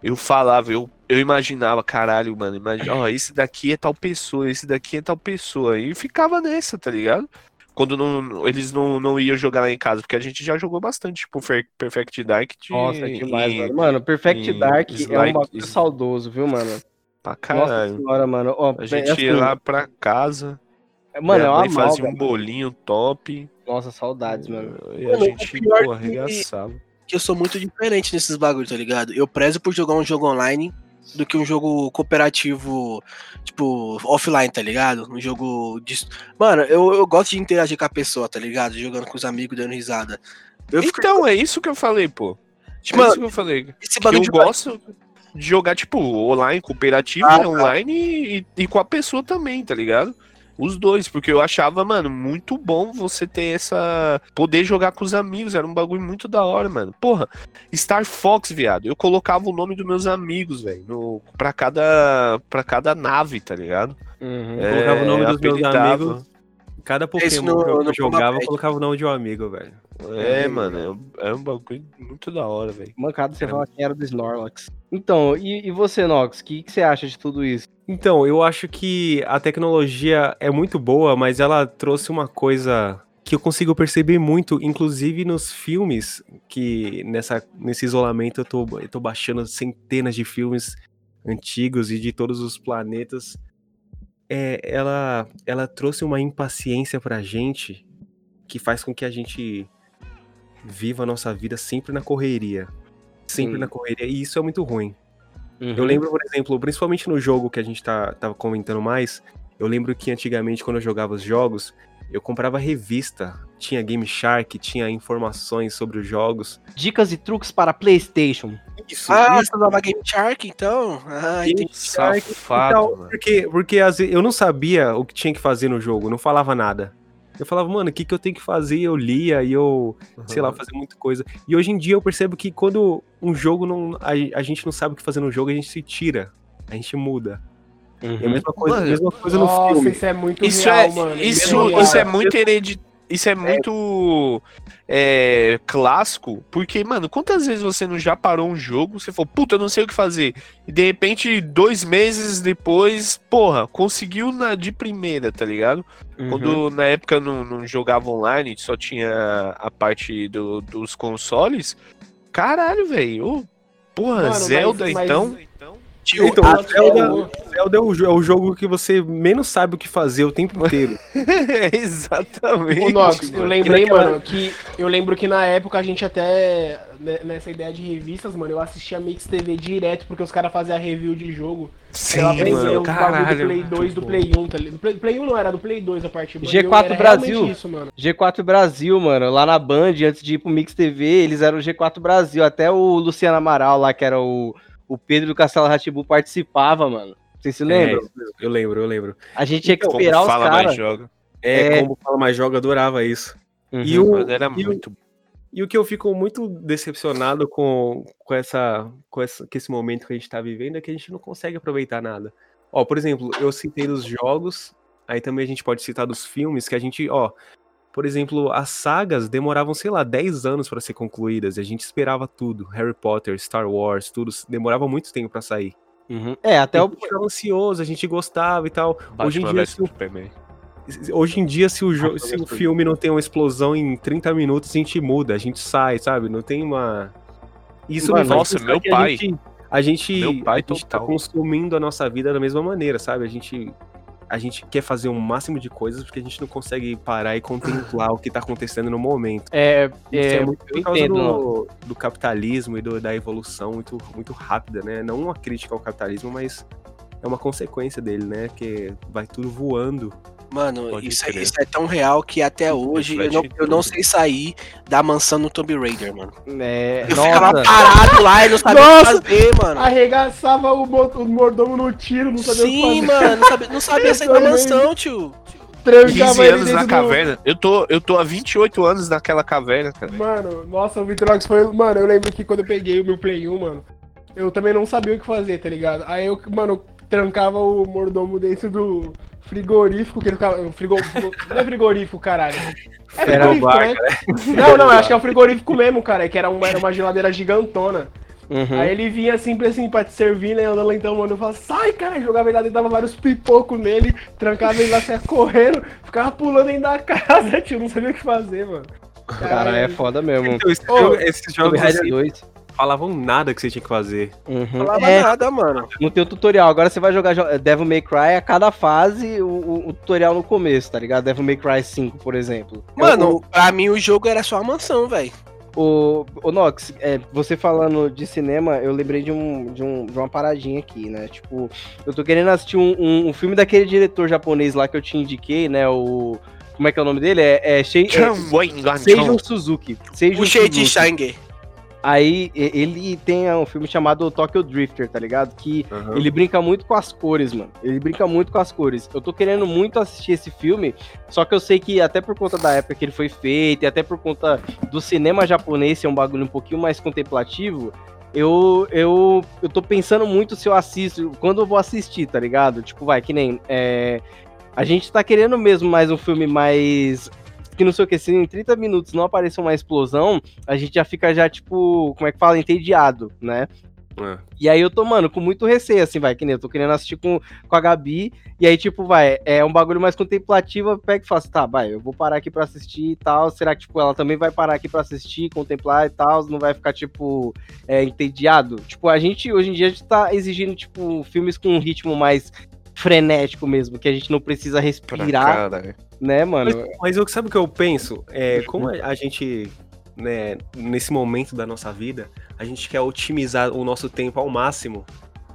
eu falava, eu, eu imaginava, caralho, mano, imagina, ó, esse daqui é tal pessoa, esse daqui é tal pessoa. E ficava nessa, tá ligado? Quando não, eles não, não iam jogar lá em casa, porque a gente já jogou bastante, tipo, Perfect Dark. De, Nossa, é demais, mano. Mano, Perfect Dark é um bagulho saudoso, viu, mano? Pra caralho. Nossa senhora, mano. a gente assim, ia lá pra casa. Mano, é uma fazia um bolinho top. Nossa, saudades, mano. E a gente, pô, arregaçava. Que eu sou muito diferente nesses bagulhos, tá ligado? Eu prezo por jogar um jogo online do que um jogo cooperativo, tipo, offline, tá ligado? Um jogo de. Mano, eu, eu gosto de interagir com a pessoa, tá ligado? Jogando com os amigos, dando risada. Eu então, fico... é isso que eu falei, pô. Tipo, é isso que eu falei. Esse que eu gosto de jogar, tipo, online, cooperativo, ah, tá. online e, e com a pessoa também, tá ligado? Os dois, porque eu achava, mano, muito bom você ter essa. poder jogar com os amigos. Era um bagulho muito da hora, mano. Porra, Star Fox, viado. Eu colocava o nome dos meus amigos, velho, pra cada. para cada nave, tá ligado? Uhum. É, colocava o nome dos meus amigos. Cada Pokémon no, que eu no jogava, eu colocava o nome de um amigo, velho. É, é mano, é, é um bagulho muito da hora, velho. Mancado você é. fala quem era do Snorlax. Então, e, e você, Nox, o que, que você acha de tudo isso? Então, eu acho que a tecnologia é muito boa, mas ela trouxe uma coisa que eu consigo perceber muito, inclusive nos filmes, que nessa, nesse isolamento eu tô, eu tô baixando centenas de filmes antigos e de todos os planetas é, ela, ela trouxe uma impaciência pra gente que faz com que a gente viva a nossa vida sempre na correria. Sempre na correria. E isso é muito ruim. Uhum. Eu lembro, por exemplo, principalmente no jogo que a gente tá, tava comentando mais, eu lembro que antigamente, quando eu jogava os jogos, eu comprava revista. Tinha Game Shark, tinha informações sobre os jogos. Dicas e truques para PlayStation. Isso. Ah, isso. você usava Game Shark, então? Ah, Game Shark. Safado, então, porque, porque eu não sabia o que tinha que fazer no jogo, não falava nada. Eu falava, mano, o que, que eu tenho que fazer? Eu lia e eu, uhum. sei lá, fazia muita coisa. E hoje em dia eu percebo que quando um jogo não. A, a gente não sabe o que fazer no jogo, a gente se tira. A gente muda. Uhum. É a mesma coisa, mano, mesma coisa nossa, no filme. Isso é muito isso real, é, mano. Isso, é, isso é muito hereditário isso é muito é, clássico, porque, mano, quantas vezes você não já parou um jogo, você falou, puta, eu não sei o que fazer, e de repente, dois meses depois, porra, conseguiu na, de primeira, tá ligado? Uhum. Quando na época não, não jogava online, só tinha a parte do, dos consoles, caralho, velho, porra, Mano, Zelda mas, então. Tio, então, a Zelda, Zelda é, o, é, o, jogo que você menos sabe o que fazer o tempo inteiro. Exatamente. Ô, Nox, eu lembrei, mano, que eu lembro que na época a gente até né, nessa ideia de revistas, mano, eu assistia Mix TV direto porque os caras faziam review de jogo. Sim, eu mano, caralho, do Play 2 do Play 1, tá ligado? Play, Play 1 não era do Play 2 a parte G4 Brasil. Isso, G4 Brasil, mano, lá na Band, antes de ir pro Mix TV, eles eram o G4 Brasil, até o Luciano Amaral lá que era o o Pedro do Castelo Ratibu participava, mano. Vocês se lembram? É, eu lembro, eu lembro. A gente tinha que esperar os caras. É, é, como fala mais joga, adorava isso. Uhum, e o, era e muito. O, e o que eu fico muito decepcionado com, com, essa, com, essa, com esse momento que a gente tá vivendo é que a gente não consegue aproveitar nada. Ó, por exemplo, eu citei dos jogos, aí também a gente pode citar dos filmes, que a gente, ó, por exemplo, as sagas demoravam, sei lá, 10 anos para ser concluídas. E a gente esperava tudo. Harry Potter, Star Wars, tudo demorava muito tempo para sair. Uhum. É, até o ficava ansioso, a gente gostava e tal. Hoje em, dia, se o... Hoje em dia, se o, jo... se o filme não tem uma explosão em 30 minutos, a gente muda, a gente sai, sabe? Não tem uma. Isso Mano, nossa, meu pai. A gente, a gente, meu pai a gente tá consumindo a nossa vida da mesma maneira, sabe? A gente a gente quer fazer o um máximo de coisas porque a gente não consegue parar e contemplar o que tá acontecendo no momento. É, é, é muito por causa do, do capitalismo e do, da evolução muito, muito rápida, né? Não uma crítica ao capitalismo, mas é uma consequência dele, né? Que vai tudo voando Mano, isso, é, isso, é tão real que até hoje eu não, eu não, sei sair da mansão no Tomb Raider, mano. É, eu nossa. ficava parado lá e não sabia o que fazer, mano. Arregaçava o, o mordomo no tiro, não sabia Sim, o que fazer. mano, não sabia, não sabia sair da mansão, tio. Trancava 15 anos na caverna. Eu tô, eu tô há 28 anos naquela caverna, cara. Mano, nossa, o Vitrox foi. Mano, eu lembro que quando eu peguei o meu Play 1, mano, eu também não sabia o que fazer, tá ligado? Aí eu, mano, trancava o mordomo dentro do frigorífico, que ele ficava. Frigo, não é frigorífico, caralho. É frigorífico, né? né? Não, não, acho que é um frigorífico mesmo, cara, que era uma, era uma geladeira gigantona. Uhum. Aí ele vinha sempre assim pra te servir, né? Andando então, mano. Eu falava, sai, cara, jogava ele lá, dava vários pipocos nele, trancava ele lá, saia correndo, ficava pulando dentro da casa, tio, não sabia o que fazer, mano. Cara, é foda mesmo. Então, esse, oh, esses jogos assim, falavam nada que você tinha que fazer. Uhum. Falava é, nada, mano. Não tem o tutorial. Agora você vai jogar Devil May Cry a cada fase, o, o, o tutorial no começo, tá ligado? Devil May Cry 5, por exemplo. Mano, pra mim o jogo era só a mansão, velho. O, o Nox, é, você falando de cinema, eu lembrei de, um, de, um, de uma paradinha aqui, né? Tipo, eu tô querendo assistir um, um, um filme daquele diretor japonês lá que eu te indiquei, né? O. Como é que é o nome dele? É, é, Shei, é Seijun Suzuki. Seijun o Shei Shang. Aí ele tem um filme chamado Tokyo Drifter, tá ligado? Que uhum. ele brinca muito com as cores, mano. Ele brinca muito com as cores. Eu tô querendo muito assistir esse filme, só que eu sei que até por conta da época que ele foi feito, e até por conta do cinema japonês ser um bagulho um pouquinho mais contemplativo, eu, eu, eu tô pensando muito se eu assisto, quando eu vou assistir, tá ligado? Tipo, vai, que nem. É, a gente tá querendo mesmo mais um filme mais que não sei o que, se em 30 minutos não aparecer uma explosão, a gente já fica já, tipo, como é que fala, entediado, né? É. E aí eu tô, mano, com muito receio, assim, vai, que nem eu tô querendo assistir com, com a Gabi, e aí, tipo, vai, é um bagulho mais contemplativo, eu pego e faço, assim, tá, vai, eu vou parar aqui pra assistir e tal, será que, tipo, ela também vai parar aqui pra assistir, contemplar e tal, não vai ficar, tipo, é, entediado? Tipo, a gente, hoje em dia, a gente tá exigindo, tipo, filmes com um ritmo mais frenético mesmo, que a gente não precisa respirar, né, mano? Mas, mas eu, sabe o que eu penso? É, como a gente, né, nesse momento da nossa vida, a gente quer otimizar o nosso tempo ao máximo,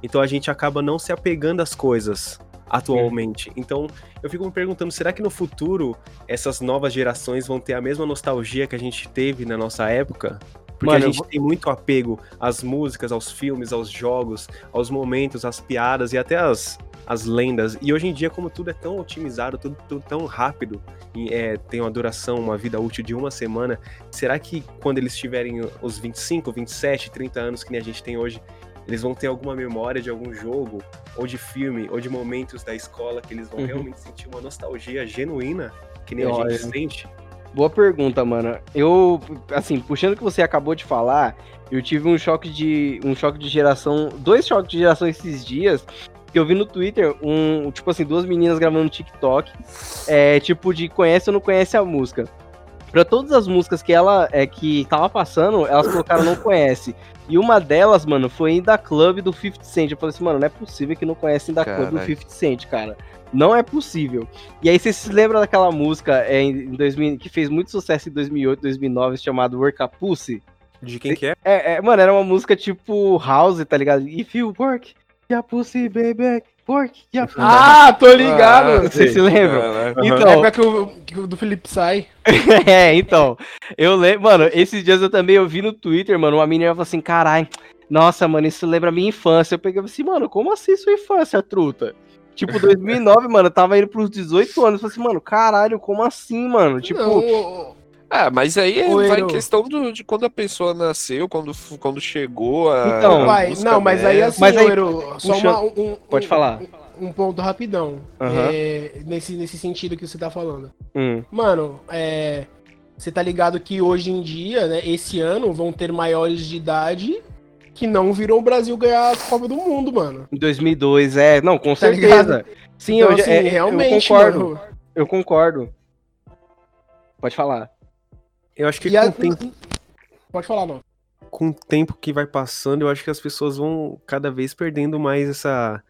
então a gente acaba não se apegando às coisas atualmente. Hum. Então, eu fico me perguntando, será que no futuro essas novas gerações vão ter a mesma nostalgia que a gente teve na nossa época? Porque Mano, a gente vou... tem muito apego às músicas, aos filmes, aos jogos, aos momentos, às piadas e até às, as lendas. E hoje em dia, como tudo é tão otimizado, tudo, tudo tão rápido, e é, tem uma duração, uma vida útil de uma semana, será que quando eles tiverem os 25, 27, 30 anos que nem a gente tem hoje, eles vão ter alguma memória de algum jogo, ou de filme, ou de momentos da escola que eles vão uhum. realmente sentir uma nostalgia genuína, que nem Olha. a gente sente? Boa pergunta, mano. Eu, assim, puxando o que você acabou de falar, eu tive um choque de um choque de geração, dois choques de geração esses dias, que eu vi no Twitter, um, tipo assim, duas meninas gravando no TikTok, é, tipo de conhece ou não conhece a música. Pra todas as músicas que ela é, que tava passando, elas colocaram não conhece. E uma delas, mano, foi da Club do 50 Cent. Eu falei assim, mano, não é possível que não conhecem da Club do 50 Cent, cara. Não é possível. E aí, você se lembra daquela música é, em 2000, que fez muito sucesso em 2008, 2009, chamado Work a Pussy? De quem que é? é? É, mano, era uma música tipo House, tá ligado? If you work, a pussy, baby. Pork, a pussy. Ah, tô ligado. Ah, Você se lembra? Então, é que o, que o do Felipe sai. é, então. Eu lembro, mano, esses dias eu também eu vi no Twitter, mano, uma menina falou assim, caralho, nossa, mano, isso lembra a minha infância. Eu peguei assim, mano, como assim sua infância, truta? Tipo, 2009, mano, eu tava indo pros 18 anos. Eu falei assim, mano, caralho, como assim, mano? Tipo, não, ah, mas aí é, vai questão do, de quando a pessoa nasceu, quando, quando chegou a. Então, vai, não, mas aí assim, mas aí, só uma, um, Pode um, falar. Um, um, ponto rapidão. Uhum. É, nesse, nesse sentido que você tá falando. Hum. Mano, é. Você tá ligado que hoje em dia, né, esse ano, vão ter maiores de idade que não viram o Brasil ganhar a Copa do Mundo, mano. Em 2002, é. Não, com tá certeza. Ligado? Sim, então, eu, assim, é, realmente, eu concordo. Mano. Eu concordo. Pode falar. Eu acho que com a... tempo... Pode falar, não. Com o tempo que vai passando, eu acho que as pessoas vão cada vez perdendo mais essa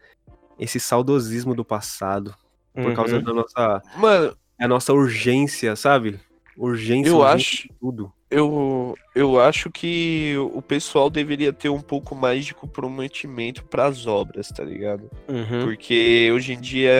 esse saudosismo do passado. Por uhum. causa da nossa. Mano, a nossa urgência, sabe? Urgência, eu urgência acho, tudo eu, eu acho que o pessoal deveria ter um pouco mais de comprometimento para as obras, tá ligado? Uhum. Porque hoje em dia,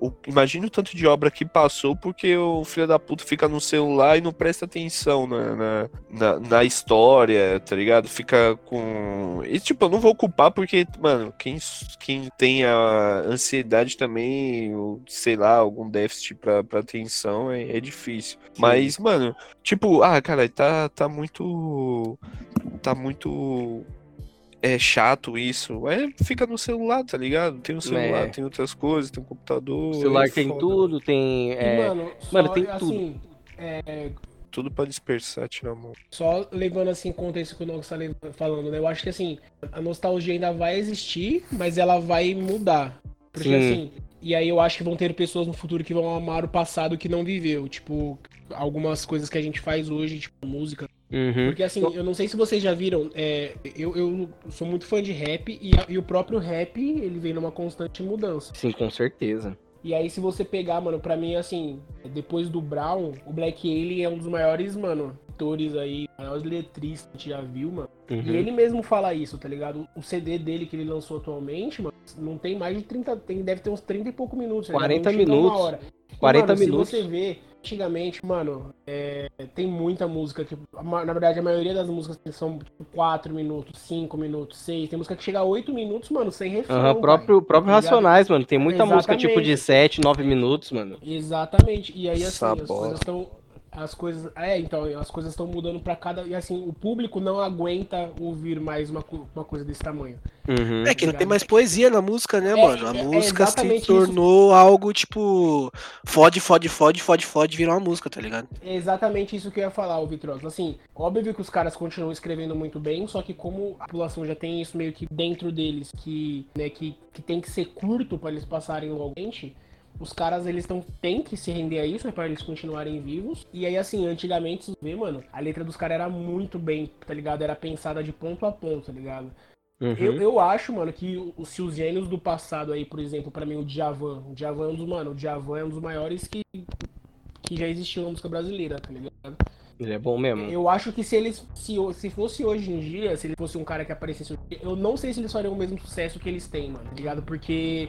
o, imagina o tanto de obra que passou porque o filho da puta fica no celular e não presta atenção na, na, na, na história, tá ligado? Fica com. E tipo, eu não vou culpar porque, mano, quem, quem tem a ansiedade também, ou, sei lá, algum déficit pra, pra atenção é, é difícil. Sim. Mas, mano, tipo, ah, cara, tá tá, muito. Tá muito. É chato isso. É, fica no celular, tá ligado? Tem o celular, é. tem outras coisas, tem o computador. O celular é tem foda. tudo, tem. É... mano, mano só, tem assim, tudo. É... Tudo pra dispersar, tirar a mão. Só levando assim em conta isso que o Nox tá falando, né? Eu acho que assim, a nostalgia ainda vai existir, mas ela vai mudar. Porque Sim. assim, e aí eu acho que vão ter pessoas no futuro que vão amar o passado que não viveu. Tipo, algumas coisas que a gente faz hoje, tipo música, Uhum. Porque assim, eu não sei se vocês já viram, é, eu, eu sou muito fã de rap e, e o próprio rap, ele vem numa constante mudança. Sim, com certeza. E aí, se você pegar, mano, pra mim, assim, depois do Brown, o Black Alien é um dos maiores, mano, atores aí, maiores letristas que a gente já viu, mano. Uhum. E ele mesmo fala isso, tá ligado? O CD dele que ele lançou atualmente, mano, não tem mais de 30, tem, deve ter uns 30 e pouco minutos. 40 minutos. Uma hora. 40 mano, minutos. Se você vê, antigamente, mano, é, tem muita música que, na verdade, a maioria das músicas são tipo, 4 minutos, 5 minutos, 6. Tem música que chega a 8 minutos, mano, sem refrão. Uhum, próprio, próprio tá Racionais, mano. Tem muita Exatamente. música tipo de 7, 9 minutos, mano. Exatamente. E aí, assim, Sabota. as coisas estão as coisas. É, então, as coisas estão mudando para cada. E assim, o público não aguenta ouvir mais uma, uma coisa desse tamanho. Uhum. É que não tem mais poesia na música, né, é, mano? A é, música é se tornou isso. algo tipo. Fode, fode, fode, fode, fode, virou uma música, tá ligado? É exatamente isso que eu ia falar, o Vitroso. Assim, óbvio que os caras continuam escrevendo muito bem, só que como a população já tem isso meio que dentro deles, que, né, que, que tem que ser curto para eles passarem logo os caras, eles estão tem que se render a isso, né, pra eles continuarem vivos. E aí, assim, antigamente, você vê, mano, a letra dos caras era muito bem, tá ligado? Era pensada de ponto a ponto, tá ligado? Uhum. Eu, eu acho, mano, que os, se os gênios do passado aí, por exemplo, para mim, o Djavan, o Djavan é um dos, mano, o Djavan é um dos maiores que, que já existiu na música brasileira, tá ligado? Ele é bom mesmo. Eu acho que se eles. Se, se fosse hoje em dia, se ele fosse um cara que aparecesse hoje, eu não sei se eles fariam o mesmo sucesso que eles têm, mano, tá ligado? Porque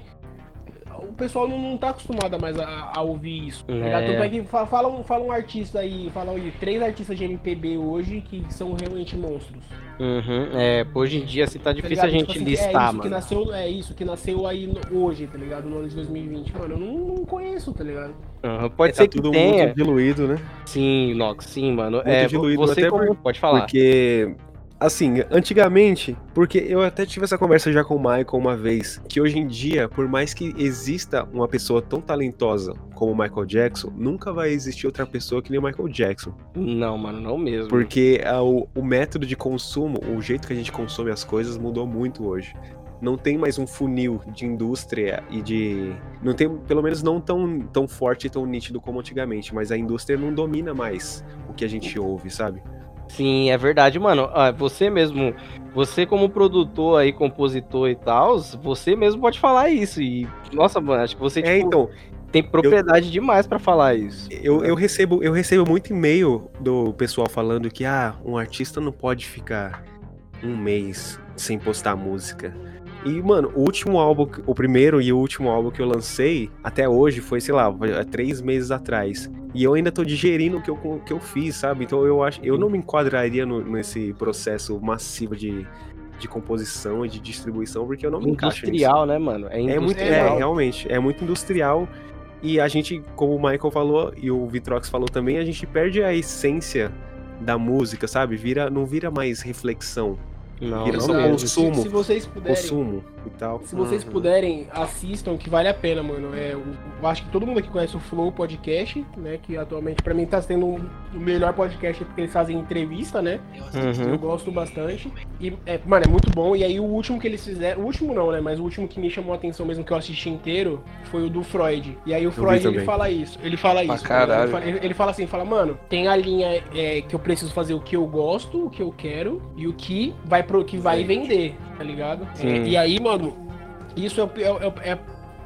o pessoal não, não tá acostumado mais a, a ouvir isso. Tá é. Tanto é que fala um, fala um artista aí, fala aí, três artistas de MPB hoje que são realmente monstros. Uhum, é, hoje em dia assim, tá, tá difícil tá a gente tipo assim, listar, é isso mano. Que nasceu, é isso, que nasceu aí hoje, tá ligado? No ano de 2020. Mano, eu não, não conheço, tá ligado? Uhum, pode é, ser tá que tudo tenha. muito diluído, né? Sim, Nox, sim, mano. Muito é, diluído você até como... por... pode falar. Porque assim, antigamente, porque eu até tive essa conversa já com o Michael uma vez, que hoje em dia, por mais que exista uma pessoa tão talentosa como o Michael Jackson, nunca vai existir outra pessoa que nem o Michael Jackson. Não, mano, não mesmo. Porque a, o, o método de consumo, o jeito que a gente consome as coisas mudou muito hoje não tem mais um funil de indústria e de. Não tem, pelo menos não tão, tão forte e tão nítido como antigamente, mas a indústria não domina mais o que a gente ouve, sabe? Sim, é verdade, mano. Ah, você mesmo, você como produtor aí, compositor e tal, você mesmo pode falar isso. E, nossa, mano, acho que você, é, tipo, então, tem propriedade eu, demais para falar isso. Eu, eu, recebo, eu recebo muito e-mail do pessoal falando que, ah, um artista não pode ficar um mês sem postar música. E, mano, o último álbum, o primeiro e o último álbum que eu lancei, até hoje, foi, sei lá, três meses atrás. E eu ainda tô digerindo o que eu, que eu fiz, sabe? Então eu acho. Eu não me enquadraria no, nesse processo massivo de, de composição e de distribuição, porque eu não me encaixo Industrial, né, mano? É, é muito, é, realmente, é muito industrial. E a gente, como o Michael falou e o Vitrox falou também, a gente perde a essência da música, sabe? Vira, não vira mais reflexão. Não, Vira não só consumo. Se, se, vocês puderem. Consumo e tal. Se vocês uhum. puderem, assistam, que vale a pena, mano. É, eu, eu, acho que todo mundo aqui conhece o Flow Podcast, né? Que atualmente, pra mim, tá sendo um, o melhor podcast porque eles fazem entrevista, né? Uhum. Eu gosto bastante. E, é, mano, é muito bom. E aí, o último que eles fizeram. O último não, né? Mas o último que me chamou a atenção mesmo que eu assisti inteiro foi o do Freud. E aí, o Freud, ele fala isso. Ele fala isso. Caralho. Ele, fala, ele, fala assim: fala, mano, tem a linha é, que eu preciso fazer o que eu gosto, o que eu quero e o que vai pro que vai vender vender, tá ligado? É, e aí, mano, isso é, é, é,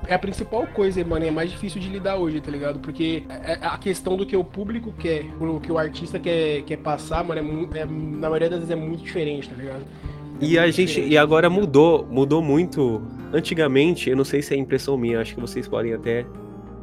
é, a principal coisa, mano, é mais difícil de lidar hoje, tá ligado? Porque é, é a questão do que o público quer, o que o artista quer, quer passar, mano, é, é, na maioria das vezes é muito diferente, tá ligado? e a gente, diferente. e agora mudou, mudou muito. Antigamente, eu não sei se é impressão minha, acho que vocês podem até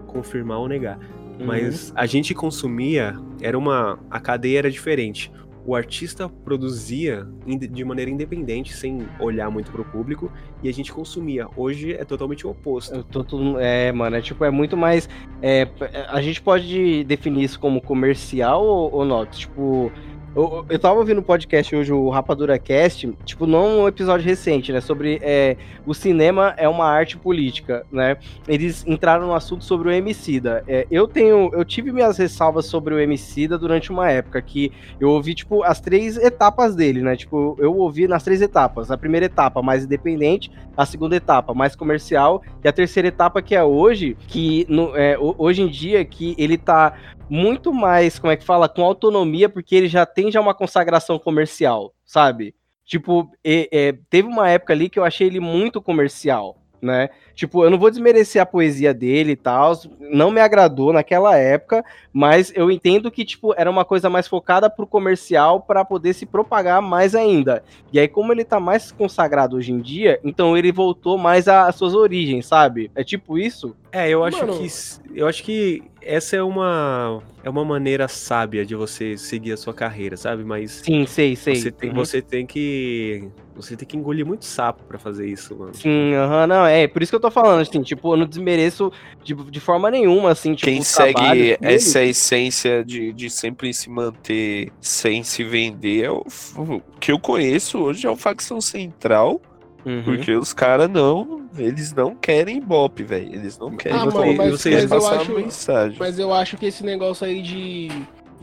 confirmar ou negar. Uhum. Mas a gente consumia, era uma. A cadeia era diferente o artista produzia de maneira independente, sem olhar muito pro público, e a gente consumia. Hoje é totalmente o oposto. Tô, é, mano, é tipo, é muito mais. É, a gente pode definir isso como comercial ou, ou não? Tipo eu, eu tava ouvindo o podcast hoje, o Rapadura Cast, tipo, não um episódio recente, né? Sobre é, o cinema é uma arte política, né? Eles entraram no assunto sobre o Emicida. É, eu tenho, eu tive minhas ressalvas sobre o Emicida durante uma época que eu ouvi, tipo, as três etapas dele, né? Tipo, eu ouvi nas três etapas. A primeira etapa mais independente, a segunda etapa mais comercial e a terceira etapa que é hoje, que no, é, hoje em dia que ele tá muito mais, como é que fala, com autonomia, porque ele já tem já uma consagração comercial, sabe? Tipo, é, é, teve uma época ali que eu achei ele muito comercial, né? Tipo, eu não vou desmerecer a poesia dele e tal, não me agradou naquela época, mas eu entendo que, tipo, era uma coisa mais focada pro comercial para poder se propagar mais ainda. E aí, como ele tá mais consagrado hoje em dia, então ele voltou mais às suas origens, sabe? É tipo isso? É, eu acho Mano... que eu acho que essa é uma é uma maneira sábia de você seguir a sua carreira, sabe? Mas Sim, sei, sei. Você tem, uhum. você tem que você tem que engolir muito sapo para fazer isso, mano. Sim, aham, uhum, não, é, por isso que eu tô falando, assim, tipo, eu não desmereço de, de forma nenhuma, assim, tipo, Quem segue essa essência de, de sempre se manter sem se vender, é o, o que eu conheço hoje é o Facção Central, Uhum. Porque os caras não. Eles não querem Ibope, velho. Eles não querem ah, mano, mas, vocês mas eu acho, mensagem. Mas eu acho que esse negócio aí de.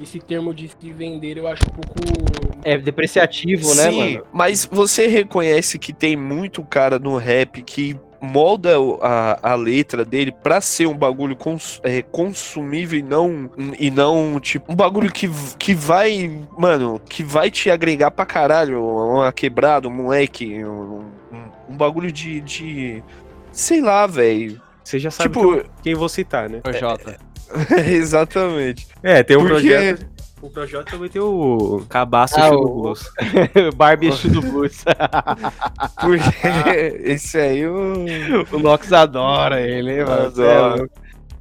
Esse termo de se vender eu acho um pouco. É depreciativo, né, Sim, mano? Mas você reconhece que tem muito cara no rap que molda a, a letra dele pra ser um bagulho cons, é, consumível e não, e não, tipo, um bagulho que, que vai, mano, que vai te agregar pra caralho, uma quebrada, um moleque, um, um, um bagulho de, de, sei lá, velho. Você já sabe tipo, quem vou citar, né? Jota. É, exatamente. É, tem um Porque... projeto o projeto também tem o cabaço ah, do Blues. Barbie do Blues. Porque esse aí o. O Nox adora ele, mano. Adora.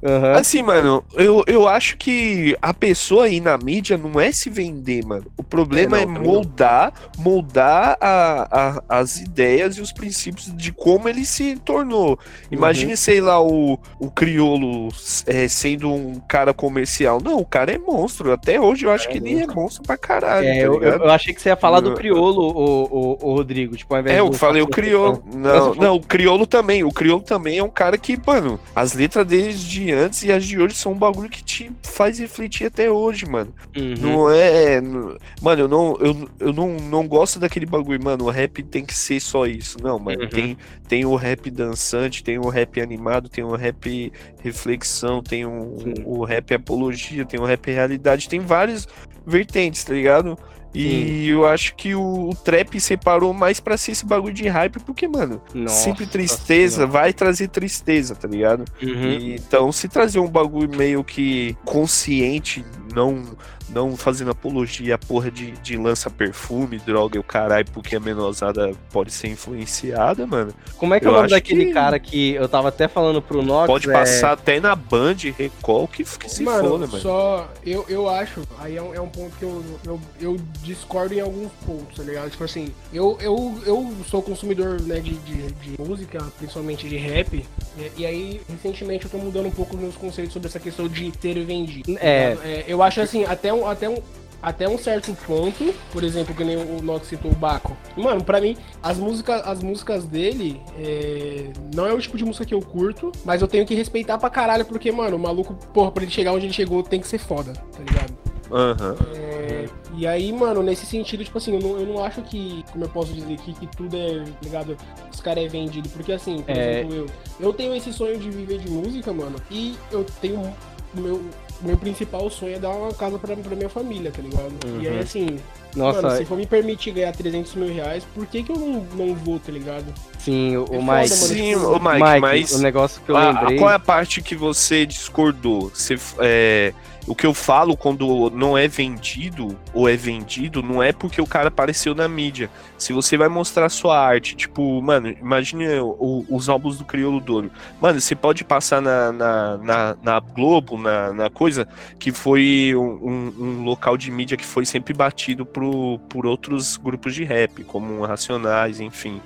Uhum. Assim, mano, eu, eu acho que a pessoa aí na mídia não é se vender, mano. O problema é, não, é moldar, moldar a, a, as ideias e os princípios de como ele se tornou. Imagine, uhum. sei lá, o, o criolo é, sendo um cara comercial. Não, o cara é monstro. Até hoje eu acho é que ele é monstro pra caralho. É, tá eu, eu, achei que você ia falar do criolo, o, o, o Rodrigo. Tipo, ao invés é, eu falei o criolo. Não, não, o criolo também. O criolo também é um cara que, mano, as letras dele de antes e as de hoje são um bagulho que te faz refletir até hoje, mano. Uhum. Não é. Mano, eu não, eu, eu não, não gosto daquele bagulho, mano. O rap tem que ser só isso. Não, mano. Uhum. Tem, tem o rap dançante, tem o rap animado, tem o rap reflexão, tem o, o rap apologia, tem o rap realidade, tem várias vertentes, tá ligado? E Sim. eu acho que o, o trap separou mais pra ser esse bagulho de hype, porque, mano, Nossa, sempre tristeza vai trazer tristeza, tá ligado? Uhum. E, então, se trazer um bagulho meio que consciente, não não fazendo apologia a porra de, de lança perfume, droga e o caralho, porque a menosada pode ser influenciada, mano. Como é que é o nome daquele que... cara que eu tava até falando pro Nox? Pode é... passar até na Band, Recall, que, que se mano, foda, mano. Só, eu, eu acho, aí é um, é um ponto que eu, eu, eu, discordo em alguns pontos, tá ligado? Tipo assim, eu, eu, eu sou consumidor né, de, de, de música, principalmente de rap, e, e, aí, recentemente, eu tô mudando um pouco os meus conceitos sobre essa questão de ter vendido. É. é eu acho assim, até um, até um, até um certo ponto, por exemplo, que nem o Nox citou o Baco. Mano, pra mim, as músicas, as músicas dele é... não é o tipo de música que eu curto, mas eu tenho que respeitar pra caralho, porque, mano, o maluco, porra, pra ele chegar onde ele chegou, tem que ser foda, tá ligado? Aham. Uhum. É... E aí, mano, nesse sentido, tipo assim, eu não, eu não acho que, como eu posso dizer, que, que tudo é, tá ligado? Os caras é vendido. Porque assim, por é... exemplo, eu, eu tenho esse sonho de viver de música, mano, e eu tenho o meu, meu principal sonho é dar uma casa pra, pra minha família, tá ligado? Uhum. E aí, assim, Nossa, mano, se for me permitir ganhar 300 mil reais, por que que eu não, não vou, tá ligado? Sim, o, é o Mike. Sim, o Mike, Mike, mas o negócio que eu a, lembrei... Qual é a parte que você discordou? Você, é, o que eu falo quando não é vendido ou é vendido não é porque o cara apareceu na mídia. Se você vai mostrar sua arte, tipo, mano, imagine o, os álbuns do Criolo Douro. Mano, você pode passar na, na, na, na Globo, na, na coisa, que foi um, um, local de mídia que foi sempre batido por, por outros grupos de rap, como Racionais, enfim.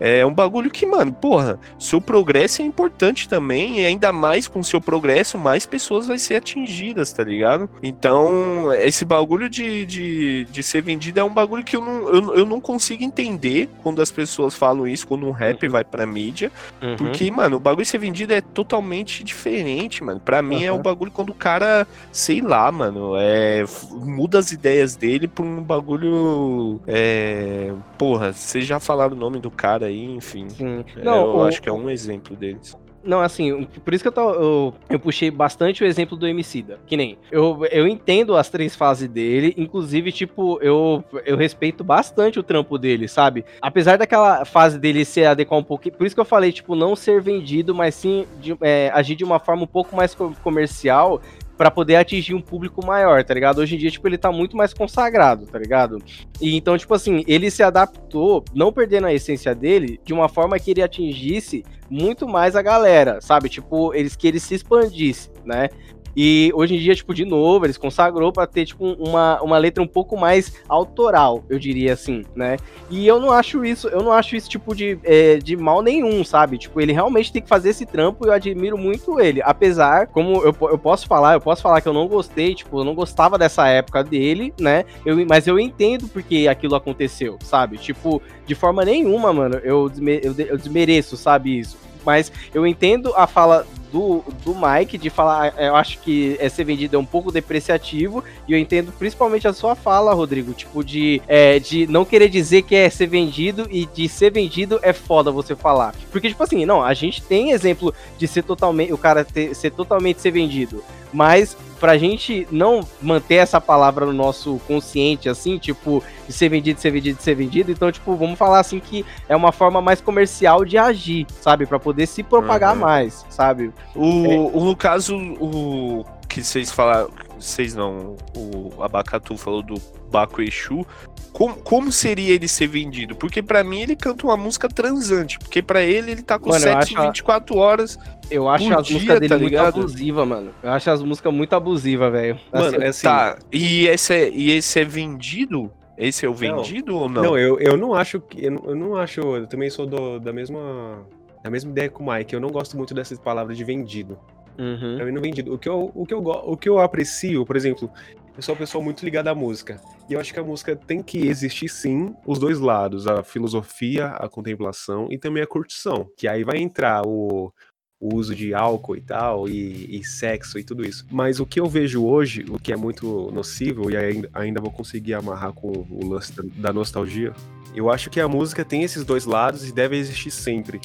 É um bagulho que, mano, porra, seu progresso é importante também, e ainda mais com seu progresso, mais pessoas vai ser atingidas, tá ligado? Então, esse bagulho de, de, de ser vendido é um bagulho que eu não, eu, eu não consigo entender quando as pessoas falam isso, quando um rap uhum. vai pra mídia, uhum. porque, mano, o bagulho de ser vendido é totalmente diferente, mano. Pra mim uhum. é um bagulho quando o cara, sei lá, mano, é, muda as ideias dele pra um bagulho. É, porra, vocês já falaram o nome do cara aí, enfim. Sim. É, Não, eu o... acho que é um exemplo deles. Não, assim, por isso que eu, tô, eu, eu puxei bastante o exemplo do Emicida. Que nem, eu, eu entendo as três fases dele, inclusive, tipo, eu, eu respeito bastante o trampo dele, sabe? Apesar daquela fase dele se adequar um pouquinho, por isso que eu falei, tipo, não ser vendido, mas sim de, é, agir de uma forma um pouco mais comercial para poder atingir um público maior, tá ligado? Hoje em dia, tipo, ele tá muito mais consagrado, tá ligado? E então, tipo assim, ele se adaptou, não perdendo a essência dele, de uma forma que ele atingisse muito mais a galera, sabe? Tipo, eles que ele se expandisse, né? E hoje em dia, tipo, de novo, eles consagrou para ter, tipo, uma, uma letra um pouco mais autoral, eu diria assim, né? E eu não acho isso, eu não acho isso, tipo, de, é, de mal nenhum, sabe? Tipo, ele realmente tem que fazer esse trampo e eu admiro muito ele. Apesar, como eu, eu posso falar, eu posso falar que eu não gostei, tipo, eu não gostava dessa época dele, né? Eu, mas eu entendo porque aquilo aconteceu, sabe? Tipo, de forma nenhuma, mano, eu, eu, eu desmereço, sabe, isso mas eu entendo a fala do, do Mike de falar, eu acho que é ser vendido é um pouco depreciativo, e eu entendo principalmente a sua fala, Rodrigo, tipo, de, é, de não querer dizer que é ser vendido e de ser vendido é foda você falar. Porque, tipo assim, não, a gente tem exemplo de ser totalmente, o cara ter, ser totalmente ser vendido, mas pra gente não manter essa palavra no nosso consciente, assim, tipo, de ser vendido, ser vendido, ser vendido, então, tipo, vamos falar assim que é uma forma mais comercial de agir, sabe? para poder se propagar uhum. mais, sabe? O, é. o, no caso, o que vocês falaram, vocês não, o Abacatu falou do Baco Exu, como, como seria ele ser vendido? Porque para mim ele canta uma música transante, porque para ele ele tá com mano, sexo 24 horas. Eu acho as músicas dele tá muito abusiva, mano. Eu acho as músicas muito abusivas, velho. Mano, assim, é assim, tá. E esse é, e esse é vendido? Esse é o vendido não, ou não? Não, eu, eu não acho que. Eu, eu não acho. Eu também sou do, da mesma. Da mesma ideia com o Mike. Eu não gosto muito dessas palavras de vendido. Uhum. Pra mim, não vendido. O que, eu, o, que eu, o que eu aprecio, por exemplo, eu sou uma pessoa muito ligada à música. E eu acho que a música tem que existir sim os dois lados, a filosofia, a contemplação e também a curtição. Que aí vai entrar o, o uso de álcool e tal, e, e, sexo e tudo isso. Mas o que eu vejo hoje, o que é muito nocivo, e ainda, ainda vou conseguir amarrar com o lance da nostalgia, eu acho que a música tem esses dois lados e deve existir sempre.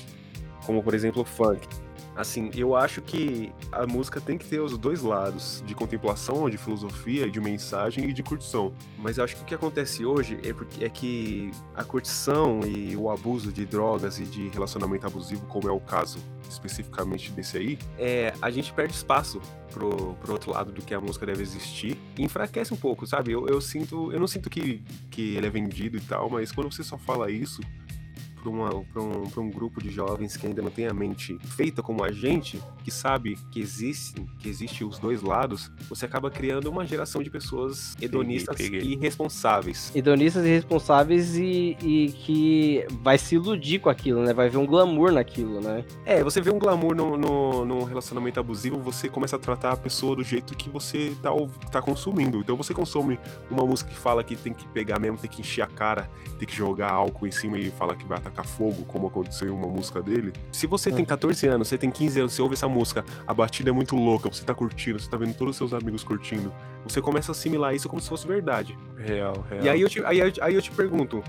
Como, por exemplo, o funk. Assim, eu acho que a música tem que ter os dois lados, de contemplação, de filosofia, de mensagem e de curtição. Mas eu acho que o que acontece hoje é, porque, é que a curtição e o abuso de drogas e de relacionamento abusivo, como é o caso especificamente desse aí, é, a gente perde espaço pro, pro outro lado do que a música deve existir e enfraquece um pouco, sabe? Eu, eu sinto, eu não sinto que, que ele é vendido e tal, mas quando você só fala isso, para um, um grupo de jovens que ainda não tem a mente feita como a gente, que sabe que existe, que existe os dois lados, você acaba criando uma geração de pessoas hedonistas peguei, peguei. e irresponsáveis. Hedonistas e irresponsáveis e, e, que vai se iludir com aquilo, né? Vai ver um glamour naquilo, né? É, você vê um glamour no, no, no relacionamento abusivo, você começa a tratar a pessoa do jeito que você tá, tá consumindo. Então você consome uma música que fala que tem que pegar mesmo, tem que encher a cara, tem que jogar álcool em cima e falar que vai atacar tacar fogo, como aconteceu em uma música dele. Se você tem 14 hum. anos, você tem 15 anos, você ouve essa música, a batida é muito louca, você tá curtindo, você tá vendo todos os seus amigos curtindo, você começa a assimilar isso como se fosse verdade. Real, real. E aí eu te, aí, aí eu te pergunto,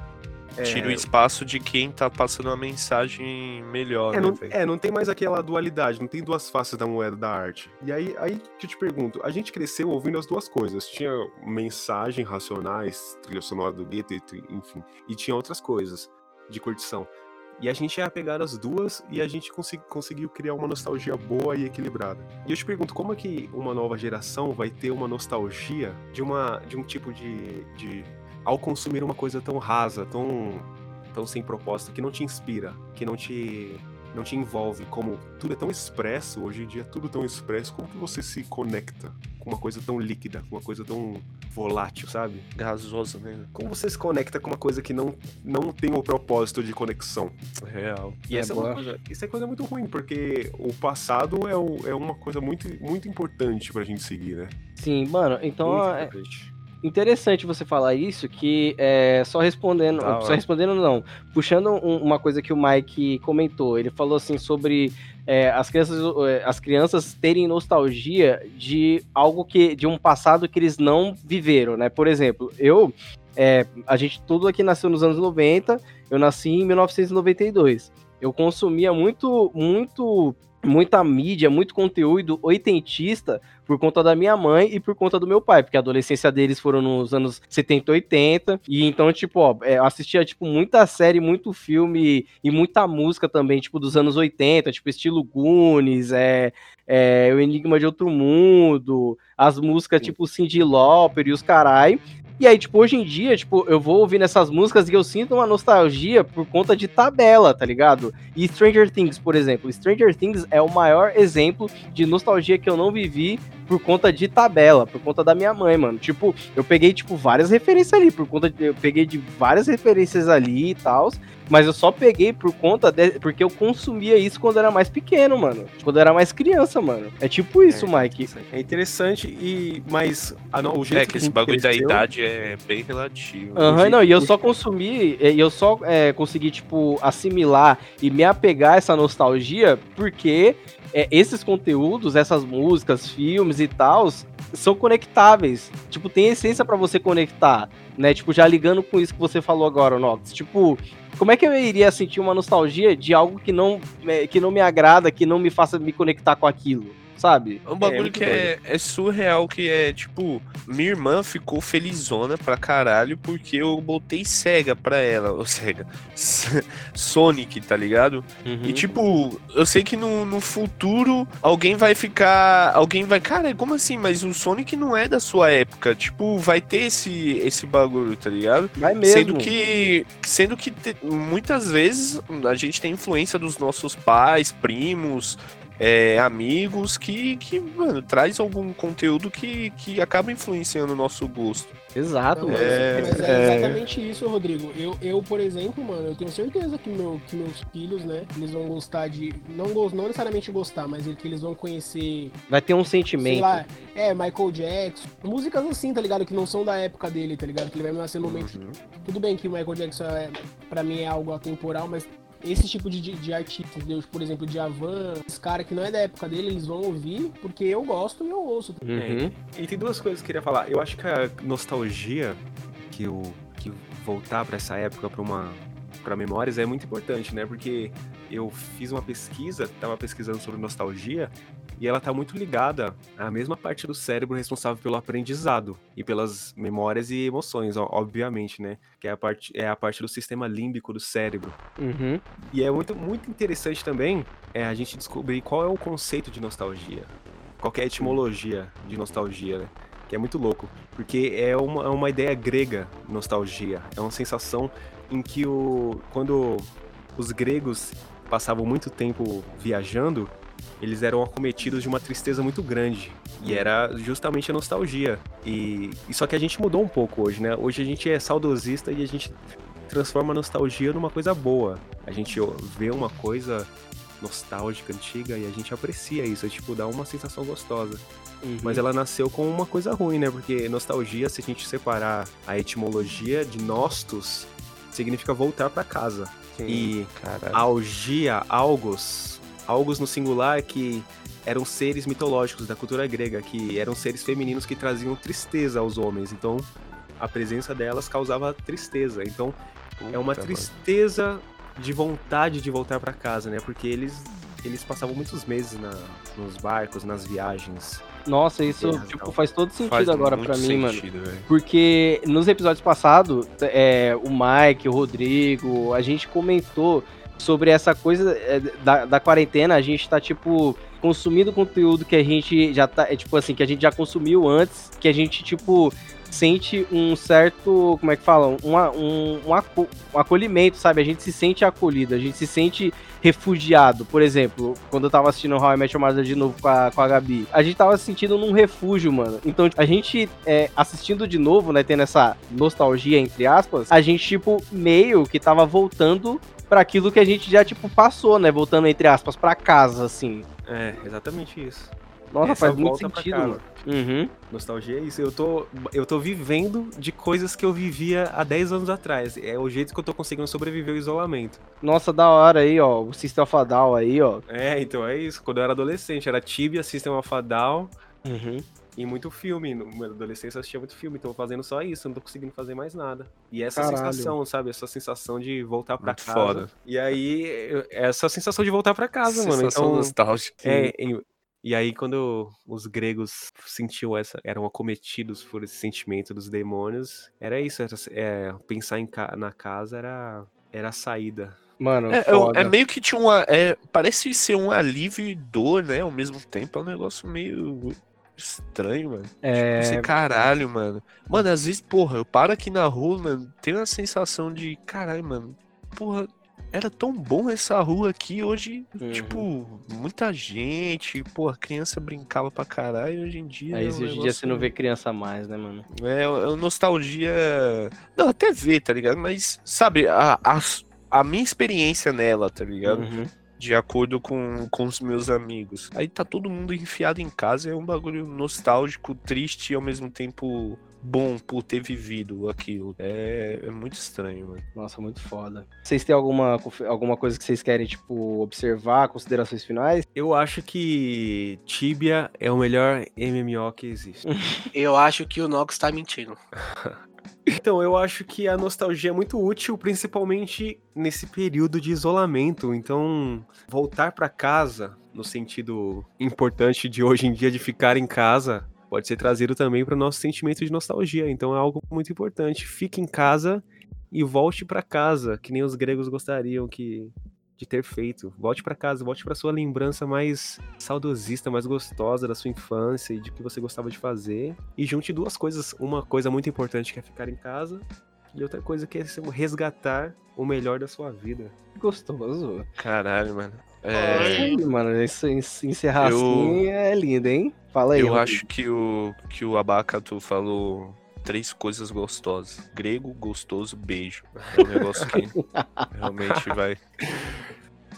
é... Tira o espaço de quem tá passando uma mensagem melhor. É, né, não, é, não tem mais aquela dualidade, não tem duas faces da moeda da arte. E aí, aí que eu te pergunto, a gente cresceu ouvindo as duas coisas. Tinha mensagem racionais, trilha sonora do Goethe, enfim, e tinha outras coisas de curtição. E a gente é apegado às duas e a gente consegui, conseguiu criar uma nostalgia boa e equilibrada. E eu te pergunto, como é que uma nova geração vai ter uma nostalgia de, uma, de um tipo de, de. ao consumir uma coisa tão rasa, tão, tão sem propósito, que não te inspira, que não te não te envolve, como tudo é tão expresso, hoje em dia tudo tão expresso, como que você se conecta com uma coisa tão líquida, com uma coisa tão volátil, sabe? Gasosa, né? Como você se conecta com uma coisa que não, não tem o propósito de conexão? Real. E é essa é uma coisa, isso é coisa muito ruim, porque o passado é, o, é uma coisa muito, muito importante pra gente seguir, né? Sim, mano, então... É, interessante você falar isso, que é, só respondendo, só respondendo não, puxando um, uma coisa que o Mike comentou, ele falou assim sobre é, as, crianças, é, as crianças terem nostalgia de algo que, de um passado que eles não viveram, né? Por exemplo, eu, é, a gente tudo aqui nasceu nos anos 90, eu nasci em 1992. Eu consumia muito, muito muita mídia, muito conteúdo oitentista por conta da minha mãe e por conta do meu pai, porque a adolescência deles foram nos anos 70, 80, e então, tipo, ó, é, eu assistia, tipo, muita série, muito filme e muita música também, tipo, dos anos 80, tipo, estilo Goonies, é, é, O Enigma de Outro Mundo, as músicas, tipo, Cindy Lauper e os carai, e aí, tipo, hoje em dia, tipo, eu vou ouvindo essas músicas e eu sinto uma nostalgia por conta de tabela, tá ligado? E Stranger Things, por exemplo. Stranger Things é o maior exemplo de nostalgia que eu não vivi por conta de tabela, por conta da minha mãe, mano. Tipo, eu peguei, tipo, várias referências ali, por conta de. Eu peguei de várias referências ali e tal. Mas eu só peguei por conta de, porque eu consumia isso quando era mais pequeno, mano. Quando era mais criança, mano. É tipo isso, é, Mike. É interessante e mas a, o jeito é que, que esse bagulho cresceu... da idade é bem relativo. Aham, uhum, não, e eu só consumi, e eu só é, consegui tipo assimilar e me apegar a essa nostalgia porque é, esses conteúdos, essas músicas, filmes e tal, são conectáveis. Tipo, tem essência para você conectar, né? Tipo, já ligando com isso que você falou agora, Nox. Tipo, como é que eu iria sentir uma nostalgia de algo que não, é, que não me agrada, que não me faça me conectar com aquilo? Sabe? Um bagulho é, que é, é, surreal, que é tipo, minha irmã ficou felizona pra caralho porque eu botei Sega pra ela, ou Sega, Sonic, tá ligado? Uhum. E tipo, eu sei que no, no futuro alguém vai ficar, alguém vai, cara, como assim? Mas o Sonic não é da sua época, tipo, vai ter esse, esse bagulho, tá ligado? Vai mesmo. Sendo que, sendo que te, muitas vezes a gente tem influência dos nossos pais, primos, é, amigos que, que mano, traz algum conteúdo que, que acaba influenciando o nosso gosto. Exato, Não, é, mas é, é, exatamente isso, Rodrigo. Eu, eu, por exemplo, mano, eu tenho certeza que, meu, que meus filhos, né, eles vão gostar de. Não, não necessariamente gostar, mas que eles vão conhecer. Vai ter um sentimento. Sei lá, é, Michael Jackson. Músicas assim, tá ligado? Que não são da época dele, tá ligado? Que ele vai nascer no momento. Uhum. Tudo bem que o Michael Jackson, é, pra mim, é algo atemporal, mas esse tipo de, de artista, por exemplo, de Avan, esse cara que não é da época dele, eles vão ouvir porque eu gosto e eu ouço. Uhum. E tem duas coisas que eu queria falar. Eu acho que a nostalgia que eu que voltar para essa época para uma para memórias é muito importante, né? Porque eu fiz uma pesquisa, estava pesquisando sobre nostalgia e ela está muito ligada à mesma parte do cérebro responsável pelo aprendizado e pelas memórias e emoções, obviamente, né? Que é a parte, é a parte do sistema límbico do cérebro. Uhum. E é muito, muito interessante também é, a gente descobrir qual é o conceito de nostalgia, qual é a etimologia de nostalgia, né? Que é muito louco, porque é uma, é uma ideia grega, nostalgia. É uma sensação em que o, quando os gregos passavam muito tempo viajando, eles eram acometidos de uma tristeza muito grande. E era justamente a nostalgia. E, e só que a gente mudou um pouco hoje, né? Hoje a gente é saudosista e a gente transforma a nostalgia numa coisa boa. A gente vê uma coisa nostálgica, antiga, e a gente aprecia isso, é, tipo, dá uma sensação gostosa. Uhum. Mas ela nasceu com uma coisa ruim, né? Porque nostalgia, se a gente separar a etimologia de nostos, significa voltar para casa. Sim, e caralho. algia, algos, algos no singular que eram seres mitológicos da cultura grega, que eram seres femininos que traziam tristeza aos homens. Então, a presença delas causava tristeza. Então, Puta é uma tristeza de vontade de voltar para casa, né? Porque eles eles passavam muitos meses na, nos barcos, nas viagens. Nossa, isso tipo, faz todo sentido faz agora para mim, mano. Porque nos episódios passados, é, o Mike, o Rodrigo, a gente comentou sobre essa coisa é, da, da quarentena, a gente tá, tipo, consumindo conteúdo que a gente já tá, é, tipo assim, que a gente já consumiu antes, que a gente, tipo, sente um certo, como é que falam, um, um, um, um acolhimento, sabe? A gente se sente acolhido, a gente se sente refugiado. Por exemplo, quando eu tava assistindo How I Met Your Mother de novo com a, com a Gabi, a gente tava se sentindo num refúgio, mano. Então, a gente é, assistindo de novo, né, tendo essa nostalgia, entre aspas, a gente, tipo, meio que tava voltando para aquilo que a gente já, tipo, passou, né? Voltando, entre aspas, para casa, assim. É, exatamente isso. Nossa, Essa faz muito sentido, mano. Uhum. Nostalgia é isso. Eu tô, eu tô vivendo de coisas que eu vivia há 10 anos atrás. É o jeito que eu tô conseguindo sobreviver ao isolamento. Nossa, da hora aí, ó. O System of a Down aí, ó. É, então é isso. Quando eu era adolescente, era Tibia, System of a Down. Uhum. E muito filme. Na minha adolescência eu assistia muito filme, então fazendo só isso, não tô conseguindo fazer mais nada. E essa Caralho. sensação, sabe? Essa sensação de voltar pra muito casa. Foda. E aí, essa sensação de voltar pra casa, sensação mano. Então, nostálgica. É, e aí, quando os gregos sentiam essa, eram acometidos por esse sentimento dos demônios, era isso, era, é, pensar em, na casa era, era a saída. Mano, é, é, é, meio que tinha uma. É, parece ser um alívio e dor, né? Ao mesmo tempo. É um negócio meio estranho, mano. É. Tipo, assim, caralho, mano. Mano, às vezes, porra, eu paro aqui na rua, mano, tenho uma sensação de. Caralho, mano. Porra, era tão bom essa rua aqui. Hoje, uhum. tipo, muita gente, pô, a criança brincava pra caralho. Hoje em dia. Aí, é um hoje em dia você não vê criança mais, né, mano? É, é nostalgia. Não, até vê, tá ligado? Mas, sabe, a, a, a minha experiência nela, tá ligado? Uhum. De acordo com, com os meus amigos. Aí tá todo mundo enfiado em casa, é um bagulho nostálgico, triste e ao mesmo tempo bom por ter vivido aquilo. É, é muito estranho, mano. Nossa, muito foda. Vocês têm alguma, alguma coisa que vocês querem, tipo, observar, considerações finais? Eu acho que Tibia é o melhor MMO que existe. Eu acho que o Nox tá mentindo. Então, eu acho que a nostalgia é muito útil, principalmente nesse período de isolamento. Então, voltar para casa, no sentido importante de hoje em dia de ficar em casa, pode ser trazido também para o nosso sentimento de nostalgia. Então é algo muito importante. Fique em casa e volte para casa, que nem os gregos gostariam que de ter feito. Volte para casa, volte para sua lembrança mais saudosista, mais gostosa da sua infância e de que você gostava de fazer. E junte duas coisas, uma coisa muito importante que é ficar em casa e outra coisa que é resgatar o melhor da sua vida. Gostoso. Caralho, mano. É... mano, isso, encerrar eu... assim é lindo, hein? Fala aí. Eu acho que o, que o Abacato falou três coisas gostosas: grego, gostoso, beijo. É um negócio que realmente vai.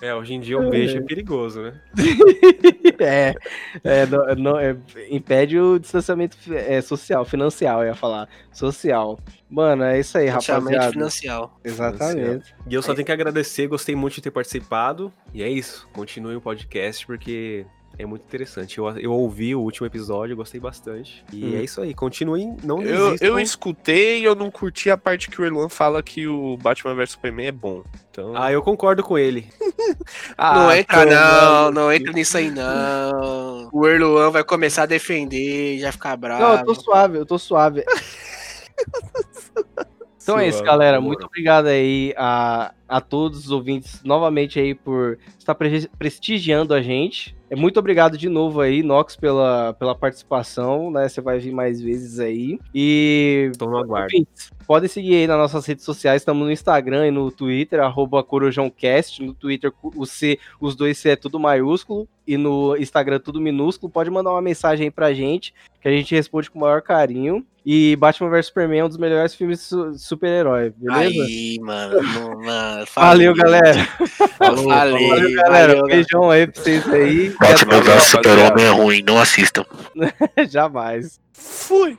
É, hoje em dia o beijo é perigoso, né? é, é, não, não, é, impede o distanciamento é, social, financial, eu ia falar. Social. Mano, é isso aí, rapaziada. financial. Exatamente. E eu só tenho que agradecer, gostei muito de ter participado. E é isso, continue o podcast, porque é muito interessante. Eu, eu ouvi o último episódio, gostei bastante. E hum. é isso aí, continuem, não desistam. Eu, eu escutei e eu não curti a parte que o Erlan fala que o Batman vs Superman é bom. Então... Ah, eu concordo com ele. ah, não entra não, não entra nisso aí não. O Erluan vai começar a defender, já ficar bravo. Não, eu tô suave, eu tô suave. Então é isso, galera. Muito obrigado aí a, a todos os ouvintes novamente aí por estar pre prestigiando a gente. É muito obrigado de novo aí, Nox, pela, pela participação, né? Você vai vir mais vezes aí. E. Tô no aguardo. Enfim, podem seguir aí nas nossas redes sociais. Estamos no Instagram e no Twitter, arroba CorujãoCast. No Twitter, o C, os dois C é tudo maiúsculo. E no Instagram, tudo minúsculo. Pode mandar uma mensagem aí pra gente, que a gente responde com o maior carinho. E Batman vs Superman é um dos melhores filmes de su super-herói, beleza? Aí, mano. mano valeu, galera. Falou, valeu, valeu galera. Valeu, Beijão aí pra vocês aí. Batman vs Super-Homem é ruim, não assistam. Jamais. Fui.